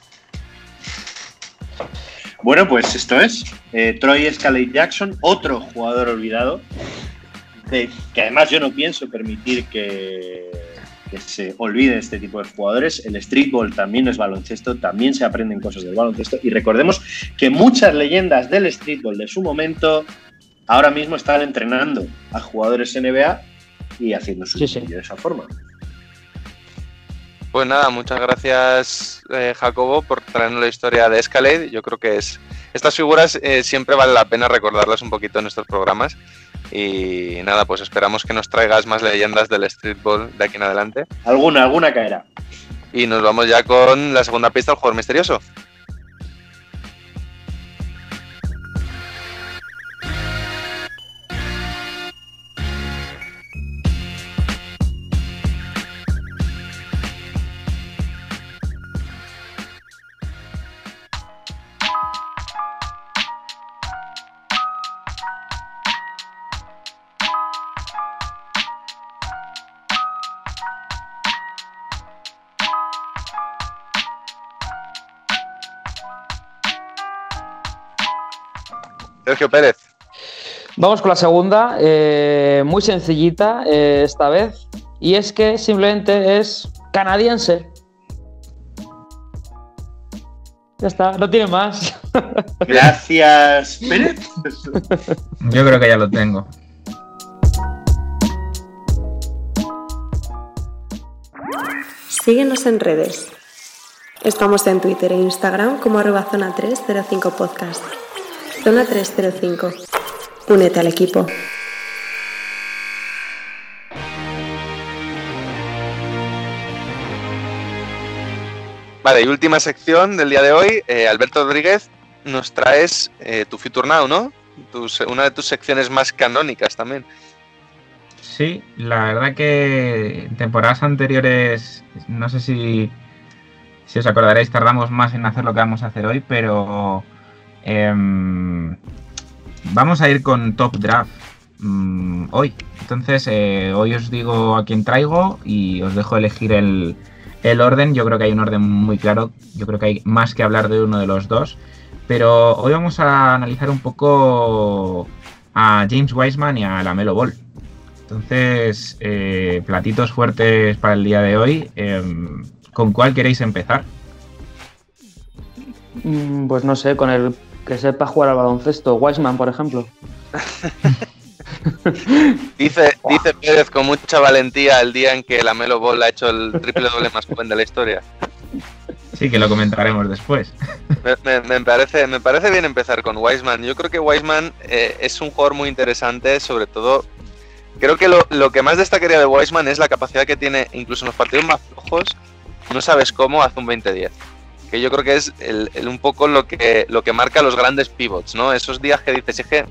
Bueno, pues esto es eh, Troy Escalade Jackson, otro jugador olvidado, que además yo no pienso permitir que, que se olvide este tipo de jugadores. El streetball también es baloncesto, también se aprenden cosas del baloncesto. Y recordemos que muchas leyendas del streetball de su momento ahora mismo están entrenando a jugadores NBA y haciendo su Sí, sí. de esa forma. Pues nada, muchas gracias eh, Jacobo por traernos la historia de Escalade. Yo creo que es estas figuras eh, siempre vale la pena recordarlas un poquito en estos programas Y nada, pues esperamos que nos traigas más leyendas del streetball de aquí en adelante. Alguna, alguna caerá. Y nos vamos ya con la segunda pista, el jugador misterioso. Sergio Pérez. Vamos con la segunda, eh, muy sencillita eh, esta vez, y es que simplemente es canadiense. Ya está, no tiene más. [laughs] Gracias, Pérez. [laughs] Yo creo que ya lo tengo. Síguenos en redes. Estamos en Twitter e Instagram como arroba zona 305 podcast. Zona 305. Únete al equipo. Vale, y última sección del día de hoy. Eh, Alberto Rodríguez, nos traes eh, tu Future Now, ¿no? Tus- una de tus secciones más canónicas también. Sí, la verdad que en temporadas anteriores, no sé si, si os acordaréis, tardamos más en hacer lo que vamos a hacer hoy, pero em, vamos a ir con Top Draft mm, hoy. Entonces, eh, hoy os digo a quién traigo y os dejo elegir el, el orden. Yo creo que hay un orden muy claro. Yo creo que hay más que hablar de uno de los dos. Pero hoy vamos a analizar un poco a James Wiseman y a la Melo Ball. Entonces, eh, platitos fuertes para el día de hoy. Em, ¿Con cuál queréis empezar? Mm, Pues no sé, con el que sepa jugar al baloncesto, Wiseman, por ejemplo. [laughs] Dice, dice Pérez con mucha valentía el día en que la Melo Ball ha hecho el triple doble más joven de la historia. Sí, que lo comentaremos después. Me, me- me parece, me parece bien empezar con Wiseman. Yo creo que Wiseman eh, es un jugador muy interesante, sobre todo. Creo que lo, lo que más destacaría de Wiseman es la capacidad que tiene, incluso en los partidos más flojos, no sabes cómo, hace un 20-10. Que yo creo que es un poco lo que, lo que marca los grandes pivots, ¿no? Esos días que dices, es que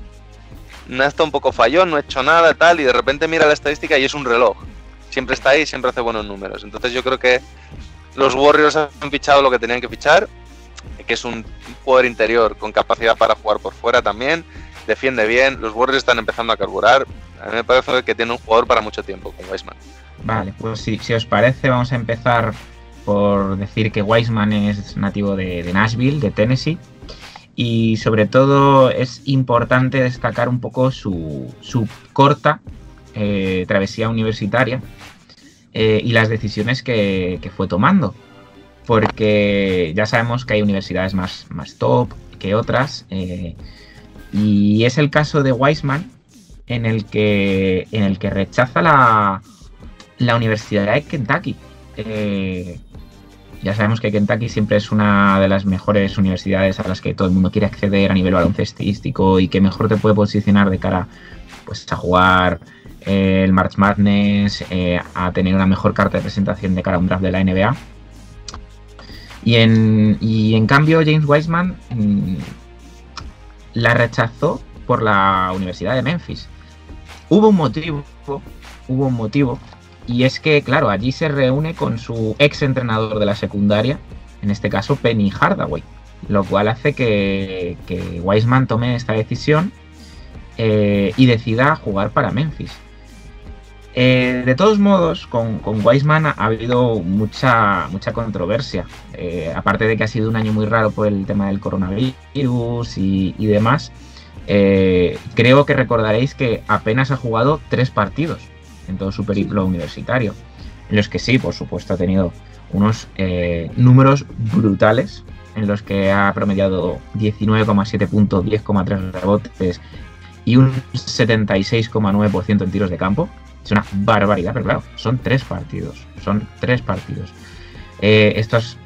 no está un poco fallón, no he hecho nada, tal, y de repente mira la estadística y es un reloj. Siempre está ahí, siempre hace buenos números. Entonces yo creo que los Warriors han fichado lo que tenían que fichar, que es un jugador interior con capacidad para jugar por fuera también, defiende bien, los Warriors están empezando a carburar. A mí me parece que tiene un jugador para mucho tiempo con Weisman. Vale, pues si os parece, vamos a empezar por decir que Wiseman es nativo de, Nashville, de Tennessee. Y sobre todo es importante destacar un poco su, su corta eh, travesía universitaria eh, y las decisiones que, que fue tomando. Porque ya sabemos que hay universidades más, más top que otras. eh, y es el caso de Wiseman en el que, en el que rechaza la, la Universidad de Kentucky. Ya sabemos que Kentucky siempre es una de las mejores universidades a las que todo el mundo quiere acceder a nivel baloncestístico y que mejor te puede posicionar de cara pues, a jugar eh, el March Madness, eh, a tener una mejor carta de presentación de cara a un draft de la NBA. Y en, y en cambio James Wiseman mm, la rechazó por la Universidad de Memphis. Hubo un motivo, hubo un motivo, y es que, claro, allí se reúne con su ex entrenador de la secundaria, en este caso Penny Hardaway, lo cual hace que, que Wiseman tome esta decisión eh, y decida jugar para Memphis. Eh, de todos modos, con, con Wiseman ha habido mucha, mucha controversia. Eh, aparte de que ha sido un año muy raro por el tema del coronavirus y, demás, creo que recordaréis que apenas ha jugado tres partidos en todo su periplo universitario, en los que sí, por supuesto, ha tenido unos eh, números brutales, en los que ha promediado 19,7 puntos, 10,3 rebotes y un 76,9% en tiros de campo. Es una barbaridad, pero claro, son tres partidos. Son tres partidos. Eh, estos,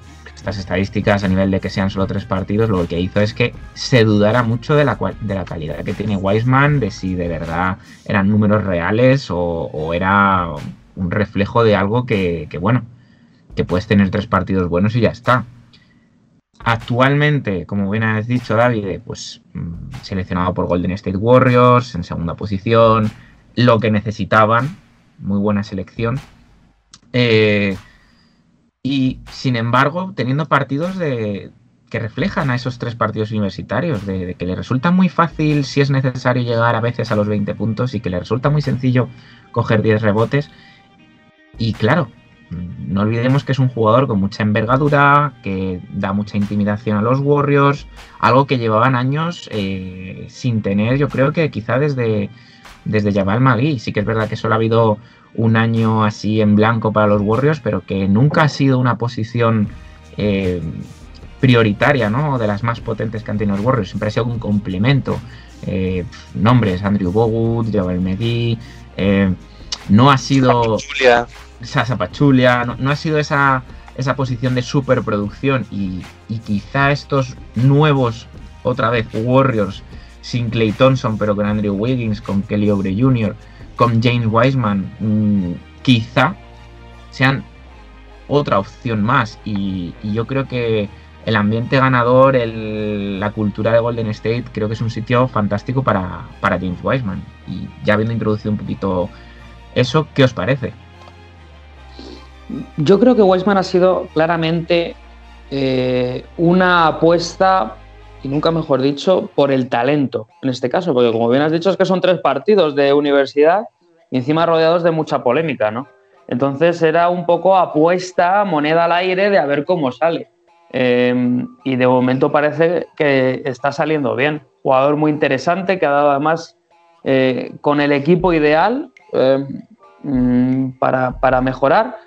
estas estadísticas a nivel de que sean solo tres partidos, lo que hizo es que se dudara mucho de la, de la calidad que tiene Wiseman, de si de verdad eran números reales o, era un reflejo de algo que, que, bueno, que puedes tener tres partidos buenos y ya está. Actualmente, como bien has dicho David, pues mm, seleccionado por Golden State Warriors en segunda posición, lo que necesitaban, muy buena selección. Eh, y sin embargo, teniendo partidos de, que reflejan a esos tres partidos universitarios, de, que le resulta muy fácil, si es necesario, llegar a veces a los 20 puntos y que le resulta muy sencillo coger 10 rebotes. Y claro, no olvidemos que es un jugador con mucha envergadura, que da mucha intimidación a los Warriors, algo que llevaban años eh, sin tener, yo creo que quizá desde, desde Jabal Magui. Sí que es verdad que solo ha habido un año así en blanco para los Warriors, pero que nunca ha sido una posición eh, prioritaria, ¿no? De las más potentes que han tenido los Warriors. Siempre ha sido un complemento. Eh, nombres, Andrew Bogut, Jabal Magui. eh, no ha sido... Julia. Sasa Pachulia, no, no ha sido esa, esa posición de superproducción y, y quizá estos nuevos, otra vez, Warriors, sin Clay Thompson, pero con Andrew Wiggins, con Kelly Oubre Jr., con James Wiseman, mm, quizá sean otra opción más. Y, yo creo que el ambiente ganador, la cultura de Golden State, creo que es un sitio fantástico para, para James Wiseman. Y ya habiendo introducido un poquito eso, ¿qué os parece? Yo creo que Weisman ha sido claramente eh, una apuesta, y nunca mejor dicho, por el talento en este caso, porque como bien has dicho es que son tres partidos de universidad y encima rodeados de mucha polémica, ¿no? Entonces era un poco apuesta, moneda al aire de a ver cómo sale. Eh, y de momento parece que está saliendo bien. Jugador muy interesante que ha dado además eh, con el equipo ideal eh, mm, para, para mejorar.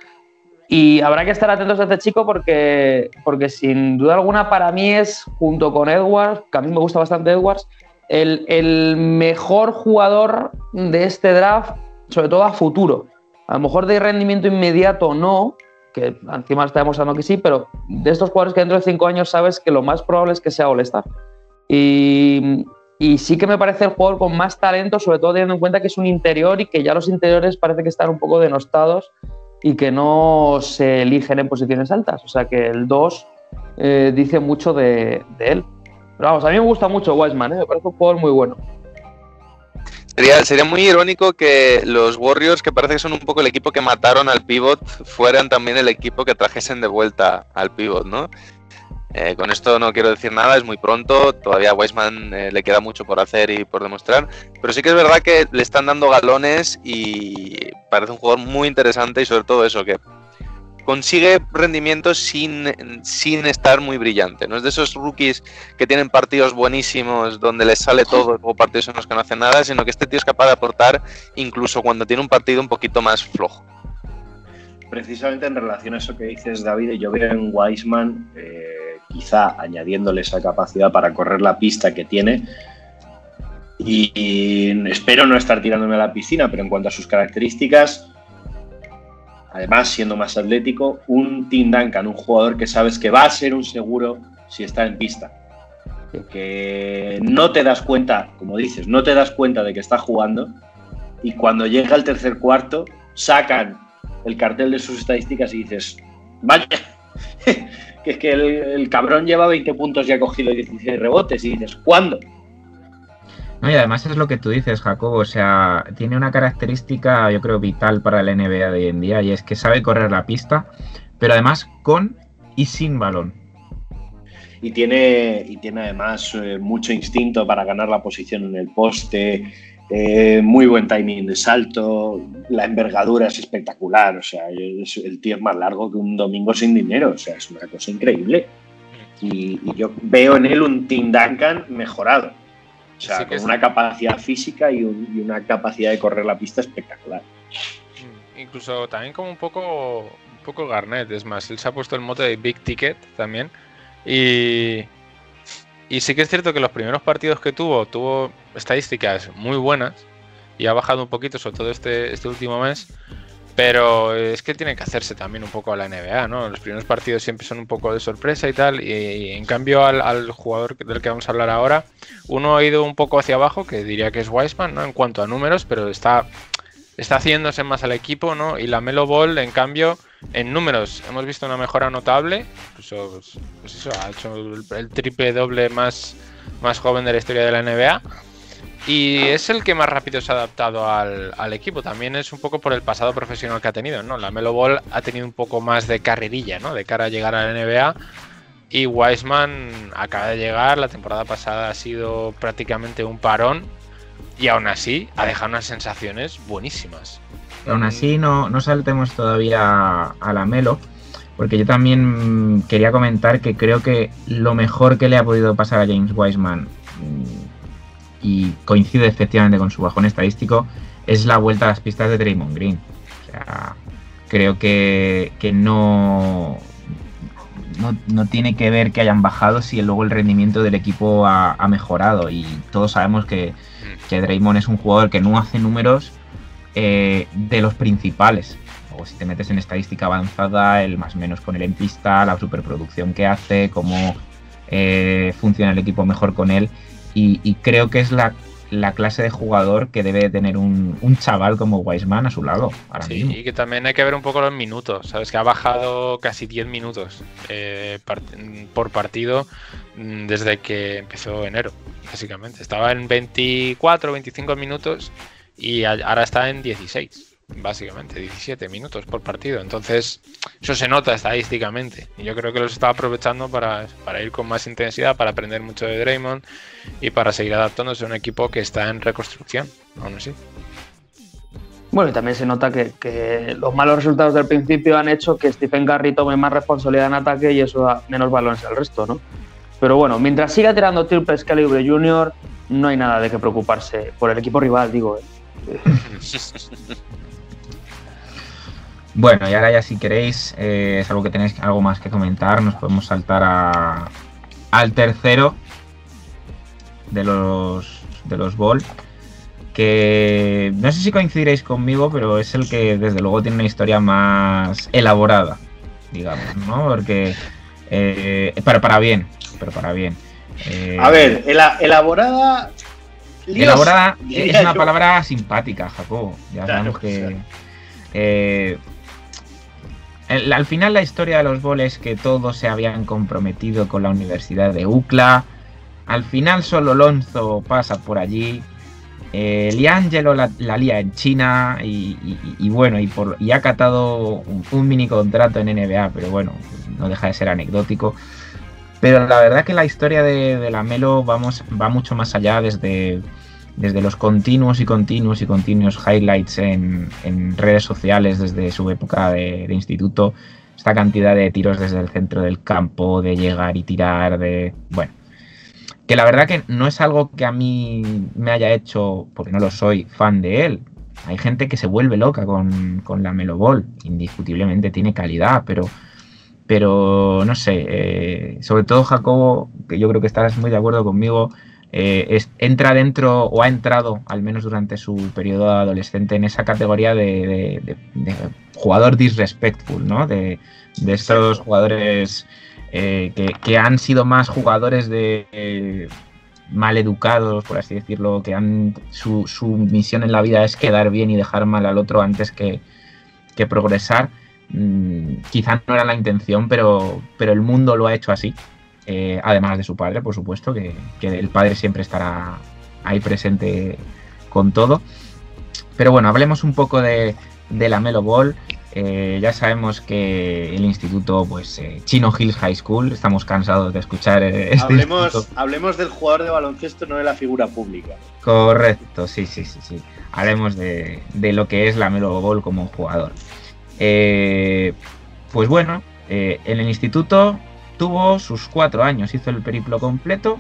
Y habrá que estar atentos a este chico porque, porque sin duda alguna para mí es, junto con Edwards, que a mí me gusta bastante Edwards, el, el mejor jugador de este draft, sobre todo a futuro. A lo mejor de rendimiento inmediato no, que encima está demostrando que sí, pero de estos jugadores que dentro de cinco años sabes que lo más probable es que sea All-Star. Y, y sí que me parece el jugador con más talento, sobre todo teniendo en cuenta que es un interior y que ya los interiores parece que están un poco denostados y que no se eligen en posiciones altas. O sea que el 2 eh, dice mucho de, él. Pero vamos, a mí me gusta mucho Wiseman, ¿eh? me parece un jugador muy bueno. Sería, sería muy irónico que los Warriors, que parece que son un poco el equipo que mataron al pivot, fueran también el equipo que trajesen de vuelta al pivot, ¿no? Eh, con esto no quiero decir nada, es muy pronto, todavía a Weisman eh, le queda mucho por hacer y por demostrar, pero sí que es verdad que le están dando galones y parece un jugador muy interesante y sobre todo eso, que consigue rendimientos sin, sin estar muy brillante. No es de esos rookies que tienen partidos buenísimos donde les sale todo o partidos en los que no hacen nada, sino que este tío es capaz de aportar incluso cuando tiene un partido un poquito más flojo. Precisamente en relación a eso que dices, David, yo veo en Wiseman, eh, quizá añadiéndole esa capacidad para correr la pista que tiene, y, espero no estar tirándome a la piscina, pero en cuanto a sus características, además siendo más atlético, un Tim Duncan, un jugador que sabes que va a ser un seguro si está en pista. Que no te das cuenta, como dices, no te das cuenta de que está jugando y cuando llega el tercer cuarto sacan el cartel de sus estadísticas y dices, vaya, que es que el, el cabrón lleva 20 puntos y ha cogido 16 rebotes y dices, ¿cuándo? No, y además es lo que tú dices, Jacobo. O sea, tiene una característica, yo creo, vital para la NBA de hoy en día, y es que sabe correr la pista, pero además con y sin balón. Y tiene, y tiene además eh, mucho instinto para ganar la posición en el poste, eh, muy buen timing de salto, la envergadura es espectacular. O sea, es- el tío es más largo que un domingo sin dinero. O sea, es una cosa increíble. Y, y yo veo en él un Tim Duncan mejorado. O sea, Sí con una capacidad física y, un- y una capacidad de correr la pista espectacular. Mm, Incluso también como un poco, un poco Garnett, es más, él se ha puesto el mote de Big Ticket también. Y, y sí que es cierto que los primeros partidos que tuvo, tuvo estadísticas muy buenas y ha bajado un poquito, sobre todo este, este último mes. Pero es que tiene que hacerse también un poco a la NBA, ¿no? Los primeros partidos siempre son un poco de sorpresa y tal. Y, en cambio al, al jugador del que vamos a hablar ahora, uno ha ido un poco hacia abajo, que diría que es Wiseman, ¿no? En cuanto a números, pero está, está haciéndose más al equipo, ¿no? Y la Melo Ball, en cambio, en números hemos visto una mejora notable. Incluso, pues, pues eso, ha hecho el, triple doble más, más joven de la historia de la NBA. Y es el que más rápido se ha adaptado al, al equipo. También es un poco por el pasado profesional que ha tenido, ¿no? La Melo Ball ha tenido un poco más de carrerilla, ¿no? De cara a llegar a la NBA. Y Wiseman acaba de llegar. La temporada pasada ha sido prácticamente un parón. Y aún así ha dejado unas sensaciones buenísimas. Aún así, no, no saltemos todavía a la Melo, porque yo también mm, quería comentar que creo que lo mejor que le ha podido pasar a James Wiseman, mm, y coincide efectivamente con su bajón estadístico, es la vuelta a las pistas de Draymond Green. O sea, creo que, que no, no, no tiene que ver que hayan bajado si luego el rendimiento del equipo ha, ha mejorado. Y todos sabemos que, que Draymond es un jugador que no hace números eh, de los principales. O si te metes en estadística avanzada, el más o menos con él en pista, la superproducción que hace, cómo eh, funciona el equipo mejor con él. Y, y creo que es la, la, clase de jugador que debe tener un, un chaval como Wiseman a su lado. Ahora sí, mismo. y que también hay que ver un poco los minutos. Sabes que ha bajado casi 10 minutos eh, part por partido mm, desde que empezó enero, básicamente. Estaba en 24, 25 minutos y ahora está en 16 básicamente 17 minutos por partido. Entonces, eso se nota estadísticamente. Y yo creo que los está aprovechando para, para, ir con más intensidad, para aprender mucho de Draymond y para seguir adaptándose a un equipo que está en reconstrucción, aún así. Bueno, y también se nota que, que, los malos resultados del principio han hecho que Stephen Curry tome más responsabilidad en ataque y eso da menos balones al resto, ¿no? Pero bueno, mientras siga tirando triples calibre junior, no hay nada de qué preocuparse por el equipo rival, digo. ¿eh? [laughs] Bueno, y ahora ya si queréis, eh, es algo que tenéis algo más que comentar, nos podemos saltar a, al tercero de los de los Ball, que no sé si coincidiréis conmigo, pero es el que desde luego tiene una historia más elaborada, digamos, ¿no? Porque eh, para, para bien, pero para bien. Eh, a ver, elaborada... Elaborada es una palabra simpática, Jacobo. Ya claro, sabemos que... Eh, el, al final la historia de los boles que todos se habían comprometido con la Universidad de UCLA. Al final solo Lonzo pasa por allí. Eh, Liangelo la, la, lía en China y, y, y bueno, y, por, y, ha catado un, un, mini contrato en NBA, pero bueno, no deja de ser anecdótico. Pero la verdad que la historia de, de la Melo vamos, va mucho más allá desde, desde los continuos y continuos y continuos highlights en, redes sociales desde su época de, de, instituto, esta cantidad de tiros desde el centro del campo, de llegar y tirar, de... Bueno, que la verdad que no es algo que a mí me haya hecho, porque no lo soy, fan de él. Hay gente que se vuelve loca con, con la Melo Ball, indiscutiblemente tiene calidad, pero... Pero no sé, eh, sobre todo Jacobo, que yo creo que estarás muy de acuerdo conmigo, eh, es, entra dentro o ha entrado, al menos durante su periodo adolescente, en esa categoría de, jugador disrespectful, ¿no? De, estos jugadores eh, que, han sido más jugadores de mal educados, por así decirlo, que han su, misión en la vida es quedar bien y dejar mal al otro antes que progresar. Mm, quizá no era la intención, pero, pero el mundo lo ha hecho así. Eh, además de su padre, por supuesto, que, que, el padre siempre estará ahí presente con todo. Pero bueno, hablemos un poco de, de la Melo Ball. Eh, ya sabemos que el instituto, pues eh, Chino Hills High School, estamos cansados de escuchar este hablemos, hablemos del jugador de baloncesto, no de la figura pública. Correcto, sí, sí, sí, sí. Hablemos de, de lo que es la Melo Ball como jugador. Eh, pues bueno, en el instituto tuvo sus cuatro años, hizo el periplo completo.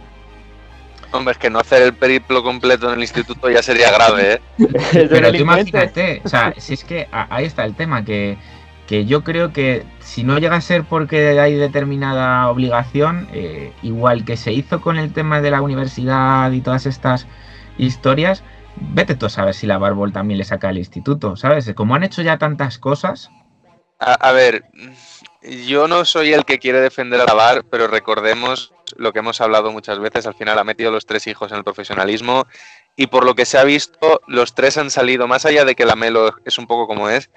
Hombre, es que no hacer el periplo completo en el instituto ya sería grave, ¿eh? [laughs] Pero tú imagínate, o sea, si es que ahí está el tema, que, que yo creo que si no llega a ser porque hay determinada obligación, eh, igual que se hizo con el tema de la universidad y todas estas historias, vete tú a saber si la Barbol también le saca al instituto, ¿sabes? Como han hecho ya tantas cosas. A, ver, yo no soy el que quiere defender a la VAR, pero recordemos lo que hemos hablado muchas veces, al final ha metido los tres hijos en el profesionalismo y por lo que se ha visto, los tres han salido, más allá de que la Melo es un poco como es,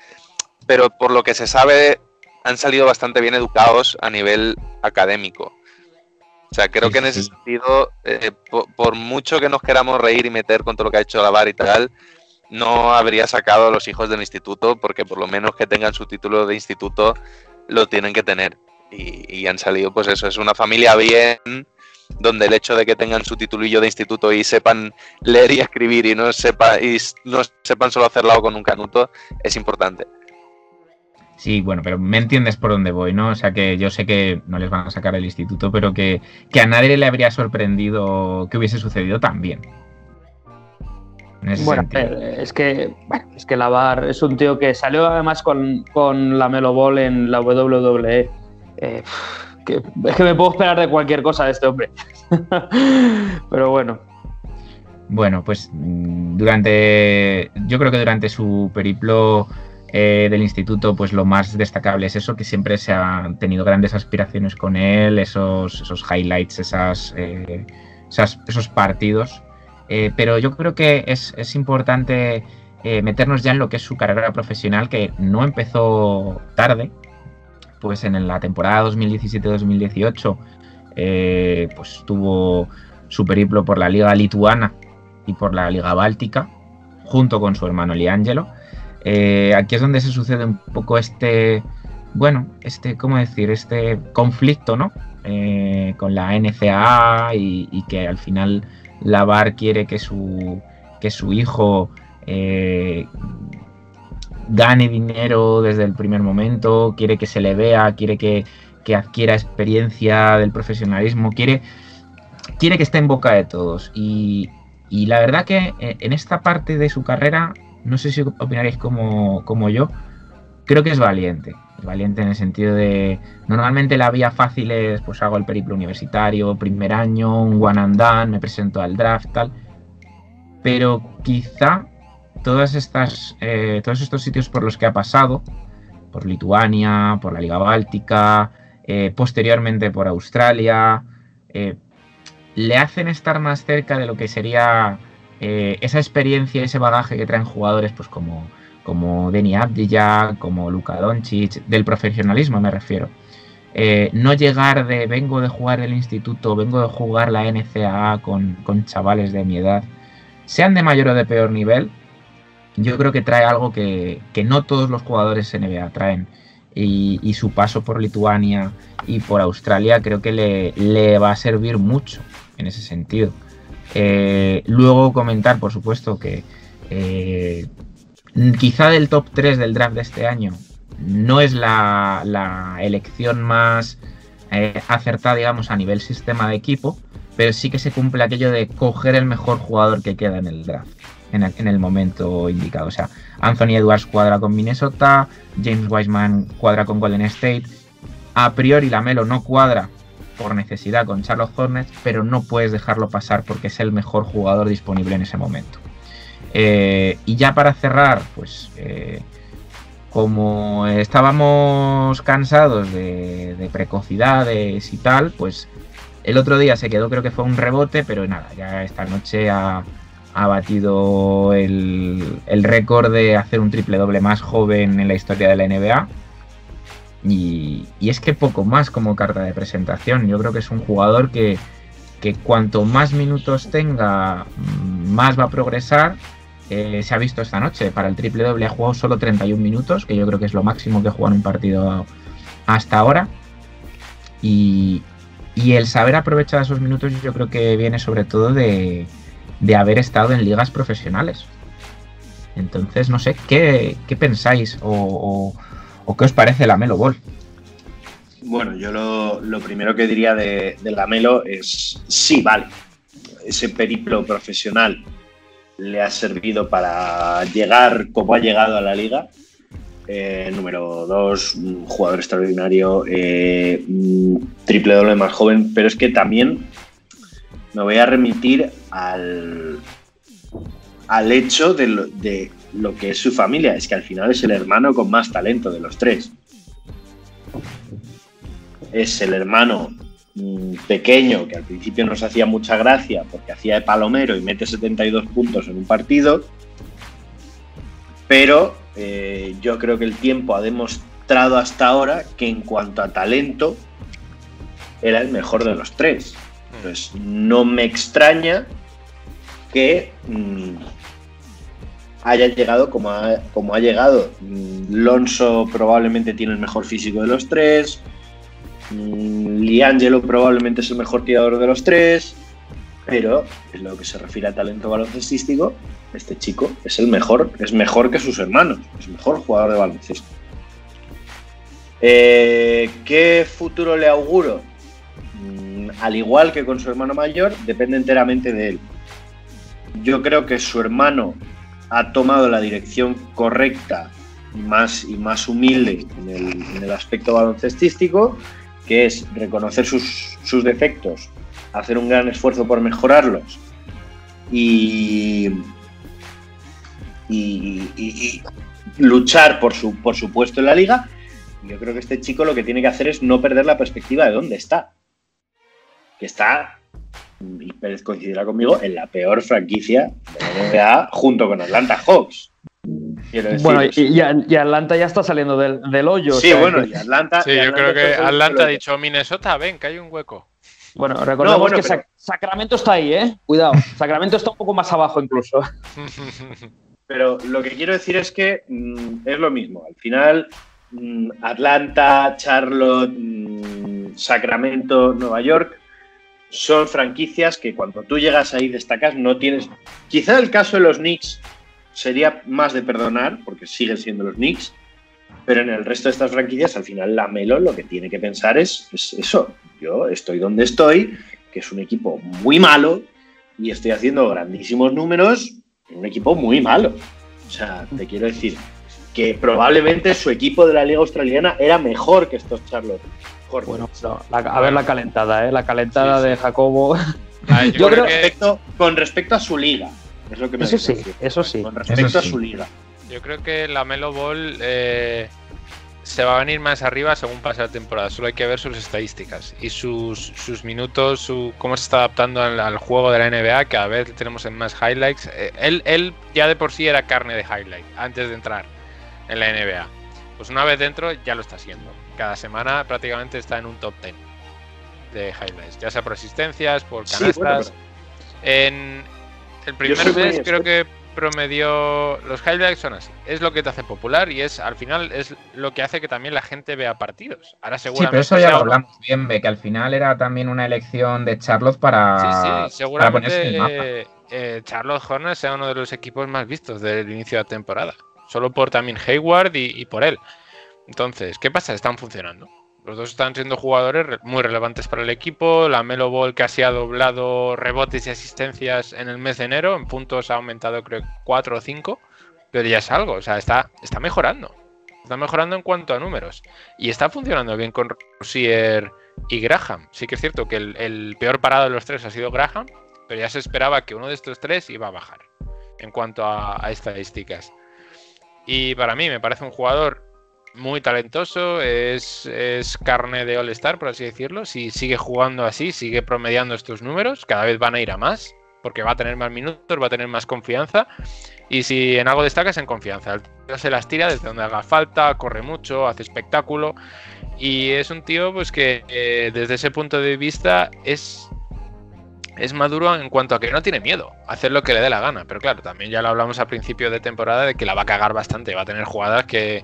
pero por lo que se sabe, han salido bastante bien educados a nivel académico. O sea, creo Sí, que en ese sí. sentido, eh, por, por mucho que nos queramos reír y meter con todo lo que ha hecho la VAR y tal, no habría sacado a los hijos del instituto, porque por lo menos que tengan su título de instituto, lo tienen que tener. Y, y han salido, pues eso, es una familia bien, donde el hecho de que tengan su titulillo de instituto y sepan leer y escribir y no, sepa, y no sepan solo hacerlo con un canuto, es importante. Sí, bueno, pero me entiendes por dónde voy, ¿no? O sea, que yo sé que no les van a sacar el instituto, pero que, que a nadie le habría sorprendido que hubiese sucedido también. Bueno, sentido. eh, es que, bueno, es que Lavar es un tío que salió además con, con la Melo Ball en la WWE. Eh, que, es que me puedo esperar de cualquier cosa de este hombre. [laughs] Pero bueno, Bueno, pues mm, durante. Yo creo que durante su periplo eh, del instituto, pues lo más destacable es eso, que siempre se han tenido grandes aspiraciones con él, esos, esos highlights, esas, eh, esas- esos partidos. Eh, pero yo creo que es, es importante meternos ya en lo que es su carrera profesional, que no empezó tarde. Pues en la temporada 2017-2018, eh, pues tuvo su periplo por la Liga Lituana y por la Liga Báltica, junto con su hermano Liangelo. Eh, aquí es donde se sucede un poco este, bueno, este, ¿cómo decir? Este conflicto, ¿no? Eh, con la NCAA y, que al final la VAR quiere que su, que su hijo eh, gane dinero desde el primer momento, quiere que se le vea, quiere que, que adquiera experiencia del profesionalismo, quiere, quiere que esté en boca de todos. Y, y la verdad que en esta parte de su carrera, no sé si opinaréis como, como yo, creo que es valiente. Valiente en el sentido de, normalmente la vía fácil es, pues hago el periplo universitario, primer año, un one and done, me presento al draft, tal. Pero quizá todas estas, eh, todos estos sitios por los que ha pasado, por Lituania, por la Liga Báltica, eh, posteriormente por Australia, eh, le hacen estar más cerca de lo que sería eh, esa experiencia, ese bagaje que traen jugadores pues como, como Denny Abdija, como Luka Doncic, del profesionalismo me refiero. Eh, no llegar de vengo de jugar el instituto, vengo de jugar la NCAA con, con chavales de mi edad, sean de mayor o de peor nivel, yo creo que trae algo que, que no todos los jugadores NBA traen. Y, y su paso por Lituania y por Australia creo que le, le va a servir mucho en ese sentido. Eh, luego comentar, por supuesto, que eh, quizá del top 3 del draft de este año no es la, elección más eh, acertada, digamos, a nivel sistema de equipo, pero sí que se cumple aquello de coger el mejor jugador que queda en el draft en el, en el momento indicado. O sea, Anthony Edwards cuadra con Minnesota, James Wiseman cuadra con Golden State. A priori la Melo no cuadra por necesidad con Charlotte Hornets, pero no puedes dejarlo pasar porque es el mejor jugador disponible en ese momento. Eh, y ya para cerrar, pues eh, como estábamos cansados de, de, precocidades y tal, pues el otro día se quedó, creo que fue un rebote, pero nada, ya esta noche ha, ha batido el, el récord de hacer un triple doble más joven en la historia de la NBA. Y, y, es que poco más como carta de presentación. Yo creo que es un jugador que, que cuanto más minutos tenga, más va a progresar. Eh, se ha visto esta noche, para el triple doble ha jugado solo 31 minutos, que yo creo que es lo máximo que juega en un partido hasta ahora. Y, y el saber aprovechar esos minutos yo creo que viene sobre todo de, de haber estado en ligas profesionales. Entonces, no sé, ¿qué, qué pensáis o, o, qué os parece la Melo Ball? Bueno, yo lo, primero que diría de, de, la Melo es, sí, vale, ese periplo profesional le ha servido para llegar como ha llegado a la liga. Eh, número dos, un jugador extraordinario, eh, triple doble más joven, pero es que también me voy a remitir al, al hecho de de lo que es su familia. Es que al final es el hermano con más talento de los tres. Es el hermano mm, pequeño que al principio nos hacía mucha gracia porque hacía de palomero y mete 72 puntos en un partido. Pero eh, yo creo que el tiempo ha demostrado hasta ahora que en cuanto a talento era el mejor de los tres. Entonces no me extraña que mm, haya llegado como ha, como ha llegado. Mm, Lonso probablemente tiene el mejor físico de los tres. Mm, Liangelo probablemente es el mejor tirador de los tres. Pero en lo que se refiere a talento baloncestístico, este chico es el mejor, es mejor que sus hermanos, es el mejor jugador de baloncesto. Eh, ¿Qué futuro le auguro? Mm, al igual que con su hermano mayor, depende enteramente de él. Yo creo que su hermano ha tomado la dirección correcta y más, y más humilde en el, aspecto baloncestístico, que es reconocer sus, defectos, hacer un gran esfuerzo por mejorarlos y- y luchar por su, por su puesto en la liga. Yo creo que este chico lo que tiene que hacer es no perder la perspectiva de dónde está. Que está, y Pérez coincidirá conmigo, en la peor franquicia de la NBA junto con Atlanta Hawks. Bueno, y, Atlanta ya está saliendo del, del hoyo. o sí, sea bueno, y Atlanta. Sí, y yo creo que Atlanta ha dicho Minnesota, ven, que hay un hueco. Bueno, recordemos No, bueno, que pero- Sac- Sacramento está ahí, ¿eh? Cuidado. [laughs] Sacramento está un poco más abajo incluso. [laughs] Pero lo que quiero decir es que mm, es lo mismo. Al final, mm, Atlanta, Charlotte, mm, Sacramento, Nueva York son franquicias que cuando tú llegas ahí destacas, no tienes. Quizá el caso de los Knicks sería más de perdonar, porque siguen siendo los Knicks, pero en el resto de estas franquicias, al final, la Melo lo que tiene que pensar es, es eso. Yo estoy donde estoy, que es un equipo muy malo, y estoy haciendo grandísimos números en un equipo muy malo. O sea, te quiero decir que probablemente su equipo de la Liga Australiana era mejor que estos Charlotte. Bueno, pero la- a ver la calentada, ¿eh? La calentada Sí, sí. de Jacobo. Ah, [laughs] yo, Yo creo creo- que, Respecto- con respecto a su liga. Es lo que me Eso sí, eso sí. Con respecto a su liga. yo creo que la Melo Ball eh, se va a venir más arriba según pase la temporada. Solo hay que ver sus estadísticas y sus, sus minutos, su, cómo se está adaptando al, al juego de la NBA. Cada vez tenemos en más highlights. Eh, él, él ya de por sí era carne de highlight antes de entrar en la NBA. Pues una vez dentro ya lo está haciendo. Cada semana prácticamente está en un top 10 de highlights, ya sea por asistencias, por Sí, canastas. En el primer mes creo que promedió los highlights son así. Es lo que te hace popular y es al final es lo que hace que también la gente vea partidos. Ahora Sí, seguramente pero eso ya lo hablamos bien, Be, que al final era también una elección de Charlotte para, Sí, sí, para ponerse en el mapa. seguramente eh, Charlotte Hornets sea uno de los equipos más vistos del inicio de la temporada. Solo por también Hayward y, y por él. Entonces, ¿qué pasa? Están funcionando. Los dos están siendo jugadores re- muy relevantes para el equipo. La Melo Ball casi ha doblado rebotes y asistencias en el mes de enero. En puntos ha aumentado creo 4 o 5. Pero ya es algo. O sea, está, está mejorando. Está mejorando en cuanto a números. Y está funcionando bien con Rosier y Graham. Sí que es cierto que el, peor parado de los tres ha sido Graham. Pero ya se esperaba que uno de estos tres iba a bajar. En cuanto a estadísticas. Y para mí me parece un jugador muy talentoso, es, es carne de All-Star, por así decirlo. Si sigue jugando así, sigue promediando estos números, cada vez van a ir a más, porque va a tener más minutos, va a tener más confianza. Y si en algo destaca es en confianza. Se las tira desde donde haga falta, corre mucho, hace espectáculo. Y es un tío pues que eh, desde ese punto de vista es es maduro en cuanto a que no tiene miedo a hacer lo que le dé la gana. Pero claro, también ya lo hablamos a principio de temporada de que la va a cagar bastante. Va a tener jugadas que,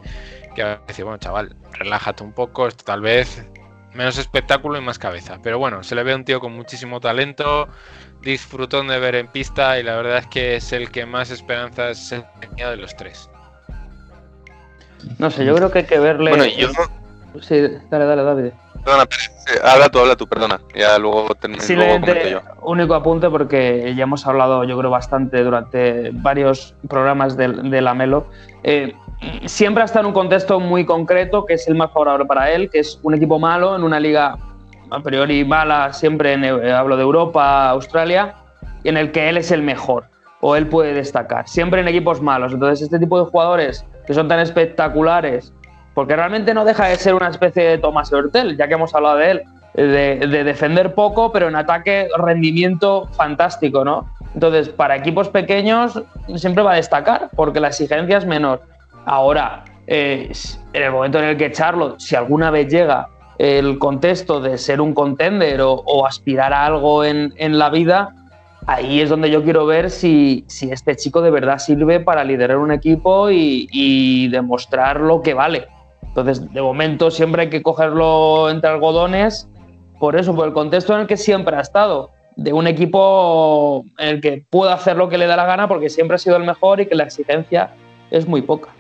que va a decir, bueno, chaval, relájate un poco, esto tal vez menos espectáculo y más cabeza. Pero bueno, se le ve un tío con muchísimo talento, disfrutón de ver en pista y la verdad es que es el que más esperanzas tenía de los tres. No sé, yo creo que hay que verle. Bueno, y yo. Sí, dale, dale, David. Perdona, habla tú, habla tú, perdona. Ya luego, termino, Simplemente yo. único apunte porque ya hemos hablado, yo creo, bastante durante varios programas de, de la Melo. Eh, siempre ha en un contexto muy concreto, que es el más favorable para él, que es un equipo malo en una liga a priori mala, siempre hablo de Europa, Australia, y en el que él es el mejor. o él puede destacar, siempre en equipos malos. Entonces, este tipo de jugadores que son tan espectaculares, porque realmente no deja de ser una especie de Thomas Hurtel, ya que hemos hablado de él, de, de defender poco, pero en ataque rendimiento fantástico, ¿no? Entonces, para equipos pequeños siempre va a destacar, porque la exigencia es menor. Ahora, eh, en el momento en el que Charlotte, si alguna vez llega el contexto de ser un contender o, aspirar a algo en, la vida, ahí es donde yo quiero ver si, si, este chico de verdad sirve para liderar un equipo y, y, demostrar lo que vale. Entonces, de momento siempre hay que cogerlo entre algodones, por eso, por el contexto en el que siempre ha estado, de un equipo en el que pueda hacer lo que le da la gana porque siempre ha sido el mejor y que la exigencia es muy poca.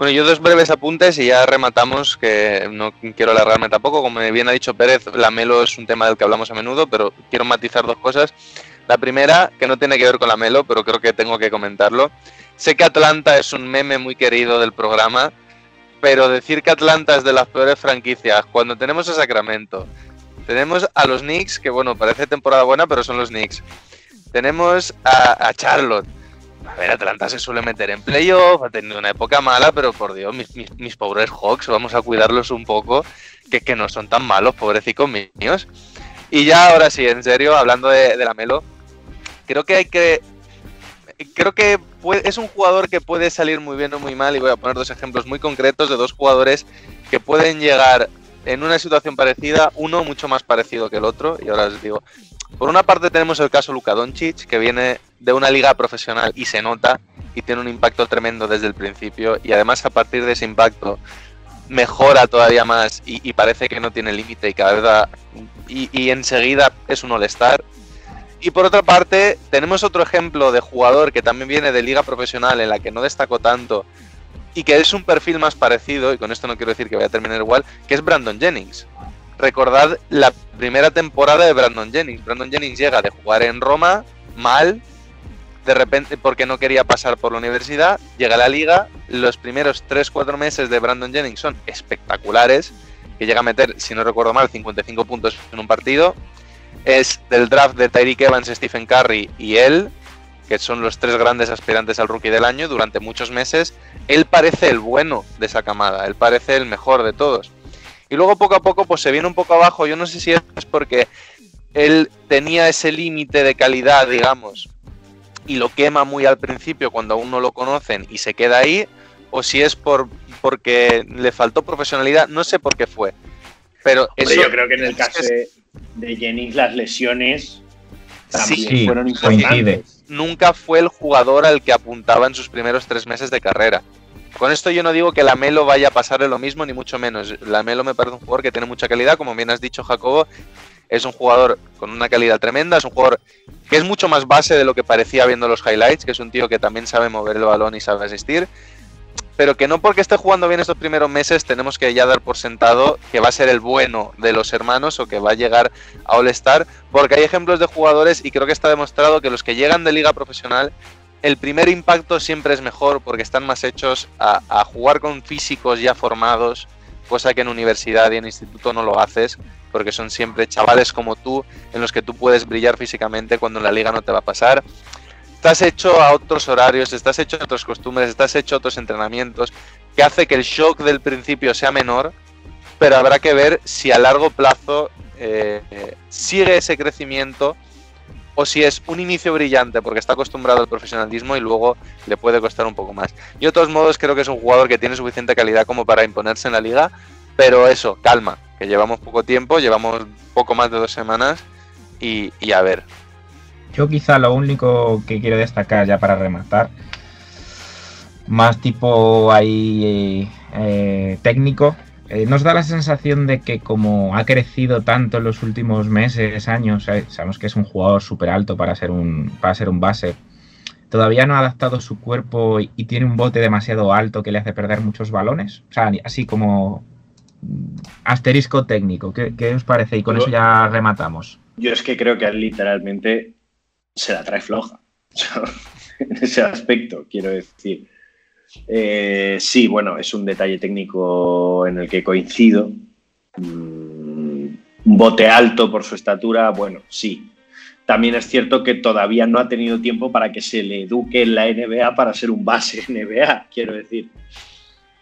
Bueno, yo dos breves apuntes y ya rematamos, que no quiero alargarme tampoco. Como bien ha dicho Pérez, la Melo es un tema del que hablamos a menudo, pero quiero matizar dos cosas. La primera, que no tiene que ver con la Melo, pero creo que tengo que comentarlo. Sé que Atlanta es un meme muy querido del programa, pero decir que Atlanta es de las peores franquicias, cuando tenemos a Sacramento, tenemos a los Knicks, que bueno, parece temporada buena, pero son los Knicks. Tenemos a, a Charlotte, a ver, Atlanta se suele meter en playoff, ha tenido una época mala, pero por Dios, mis, pobres Hawks, vamos a cuidarlos un poco, que, que no son tan malos, pobrecicos míos. Y ya ahora sí, en serio, hablando de, la Melo, creo que hay que. Creo que es un jugador que puede salir muy bien o muy mal, y voy a poner dos ejemplos muy concretos de dos jugadores que pueden llegar en una situación parecida, uno mucho más parecido que el otro, y ahora os digo. Por una parte tenemos el caso Luka Doncic, que viene de una liga profesional y se nota y tiene un impacto tremendo desde el principio y además a partir de ese impacto mejora todavía más y, parece que no tiene límite y cada vez da, y, enseguida es un all-star. Y por otra parte tenemos otro ejemplo de jugador que también viene de liga profesional en la que no destacó tanto y que es un perfil más parecido, y con esto no quiero decir que vaya a terminar igual, que es Brandon Jennings. Recordad la primera temporada de Brandon Jennings. Brandon Jennings llega de jugar en Roma mal, de repente porque no quería pasar por la universidad, llega a la liga, los primeros 3-4 meses de Brandon Jennings son espectaculares, que llega a meter, si no recuerdo mal, 55 puntos en un partido, es del draft de Tyreek Evans, Stephen Curry y él, que son los tres grandes aspirantes al rookie del año durante muchos meses, él parece el bueno de esa camada, él parece el mejor de todos. Y luego poco a poco pues se viene un poco abajo, yo no sé si es porque él tenía ese límite de calidad, digamos, y lo quema muy al principio cuando aún no lo conocen y se queda ahí, o si es por porque le faltó profesionalidad, no sé por qué fue. Pero Hombre, eso, yo creo que en el caso de, de Jennings las lesiones también Sí, fueron coincide. importantes. nunca fue el jugador al que apuntaba en sus primeros tres meses de carrera. Con esto yo no digo que la Melo vaya a pasarle lo mismo, ni mucho menos. La Melo me parece un jugador que tiene mucha calidad, como bien has dicho, Jacobo. Es un jugador con una calidad tremenda, es un jugador que es mucho más base de lo que parecía viendo los highlights, que es un tío que también sabe mover el balón y sabe asistir. Pero que no porque esté jugando bien estos primeros meses tenemos que ya dar por sentado que va a ser el bueno de los hermanos o que va a llegar a All-Star, porque hay ejemplos de jugadores y creo que está demostrado que los que llegan de liga profesional el primer impacto siempre es mejor porque están más hechos a, jugar con físicos ya formados, cosa que en universidad y en instituto no lo haces, porque son siempre chavales como tú en los que tú puedes brillar físicamente cuando en la liga no te va a pasar. Estás hecho a otros horarios, estás hecho a otras costumbres, estás hecho a otros entrenamientos, que hace que el shock del principio sea menor, pero habrá que ver si a largo plazo eh, sigue ese crecimiento o si es un inicio brillante porque está acostumbrado al profesionalismo y luego le puede costar un poco más. Yo de todos modos creo que es un jugador que tiene suficiente calidad como para imponerse en la liga, pero eso, calma, que llevamos poco tiempo, llevamos poco más de dos semanas y, a ver. Yo quizá lo único que quiero destacar ya para rematar, más tipo ahí eh, técnico, eh, nos da la sensación de que como ha crecido tanto en los últimos meses, años, eh, sabemos que es un jugador súper alto para ser un, para ser un base, todavía no ha adaptado su cuerpo y, y, tiene un bote demasiado alto que le hace perder muchos balones. O sea, así como asterisco técnico. ¿Qué, qué os parece? Y con yo, eso ya rematamos. Yo es que creo que literalmente se la trae floja. [laughs] en ese aspecto, quiero decir. Eh, sí, bueno, es un detalle técnico en el que coincido. Mm, un bote alto por su estatura, bueno, sí. también es cierto que todavía no ha tenido tiempo para que se le eduque en la NBA para ser un base [laughs] NBA, quiero decir.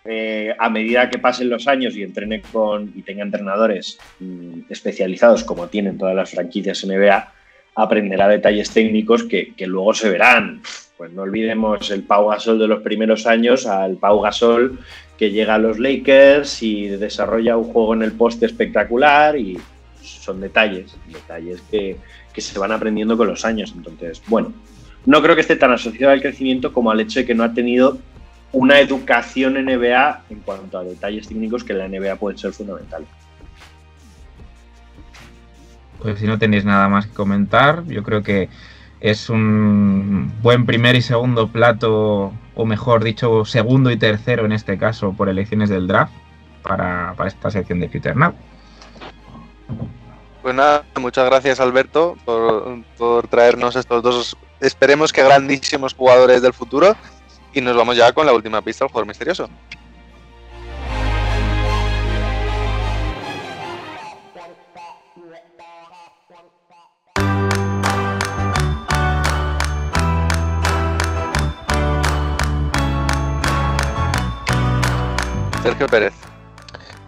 Eh, a medida que pasen los años y entrene con y tenga entrenadores mm, especializados como tienen todas las franquicias NBA, aprenderá detalles técnicos que, que luego se verán. Pues no olvidemos el Pau Gasol de los primeros años al Pau Gasol que llega a los Lakers y desarrolla un juego en el poste espectacular y son detalles, detalles que, que se van aprendiendo con los años. Entonces, bueno, no creo que esté tan asociado al crecimiento como al hecho de que no ha tenido una educación NBA en cuanto a detalles técnicos que en la NBA pueden ser fundamentales. Pues si no tenéis nada más que comentar, yo creo que es un buen primer y segundo plato, o mejor dicho, segundo y tercero en este caso, por elecciones del draft para, para esta sección de Future Now. Pues nada, muchas gracias Alberto por, traernos estos dos, esperemos que grandísimos jugadores del futuro. Y nos vamos ya con la última pista del jugador misterioso. Sergio Pérez.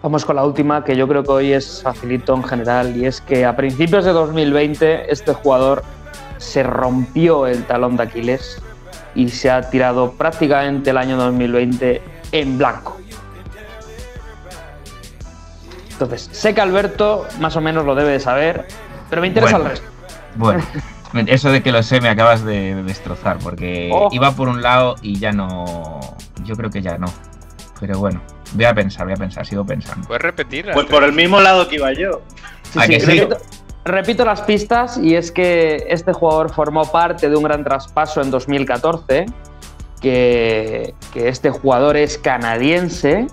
Vamos con la última, que yo creo que hoy es facilito en general, y es que a principios de 2020 este jugador se rompió el talón de Aquiles y se ha tirado prácticamente el año 2020 en blanco. Entonces, sé que Alberto más o menos lo debe de saber, pero me interesa Bueno. el resto. Bueno, [laughs] eso de que lo sé me acabas de, de destrozar, porque Oh. iba por un lado y ya no. Yo creo que ya no. Pero bueno, voy a pensar, voy a pensar, sigo pensando. ¿Puedes repetir? Pues por el mismo lado que iba yo. Sí, ¿A sí, que sí? repito, repito las pistas y es que este jugador formó parte de un gran traspaso en 2014, que, que este jugador es canadiense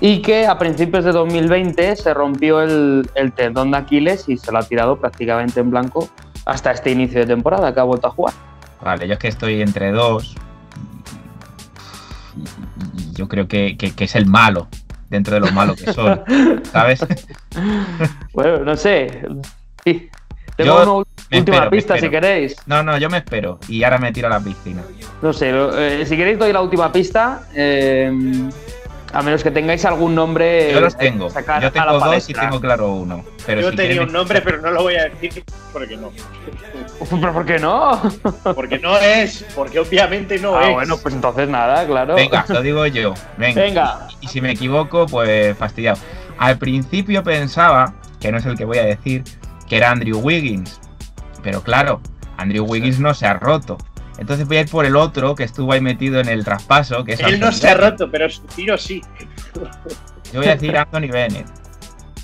y que a principios de 2020 se rompió el, el tendón de Aquiles y se lo ha tirado prácticamente en blanco hasta este inicio de temporada que ha vuelto a jugar. Vale, yo es que estoy entre dos. Yo creo que, que- que es el malo, dentro de lo malo que son, [laughs] ¿sabes? Bueno, no sé. Sí. Tengo Yo una última espero, pista si queréis. No, no, yo me espero. Y ahora me tiro a la piscina. No sé, eh, si queréis doy la última pista. eh, a menos que tengáis algún nombre. Yo los tengo. sacar Yo a la tengo dos y tengo claro uno. Pero yo si tenía un nombre, pero no lo voy a decir porque no. ¿Pero por qué no? [laughs] Porque no es, porque obviamente no ah, es. bueno, pues entonces nada, claro. Venga, lo digo yo. Venga. Venga. Y si me equivoco, pues fastidiado. Al principio pensaba, que no es el que voy a decir, que era Andrew Wiggins. Pero claro, Andrew Wiggins no se ha roto. Entonces voy a ir por el otro que estuvo ahí metido en el traspaso, que es Él no se ha roto, pero su tiro sí. Yo voy a decir Anthony Bennett.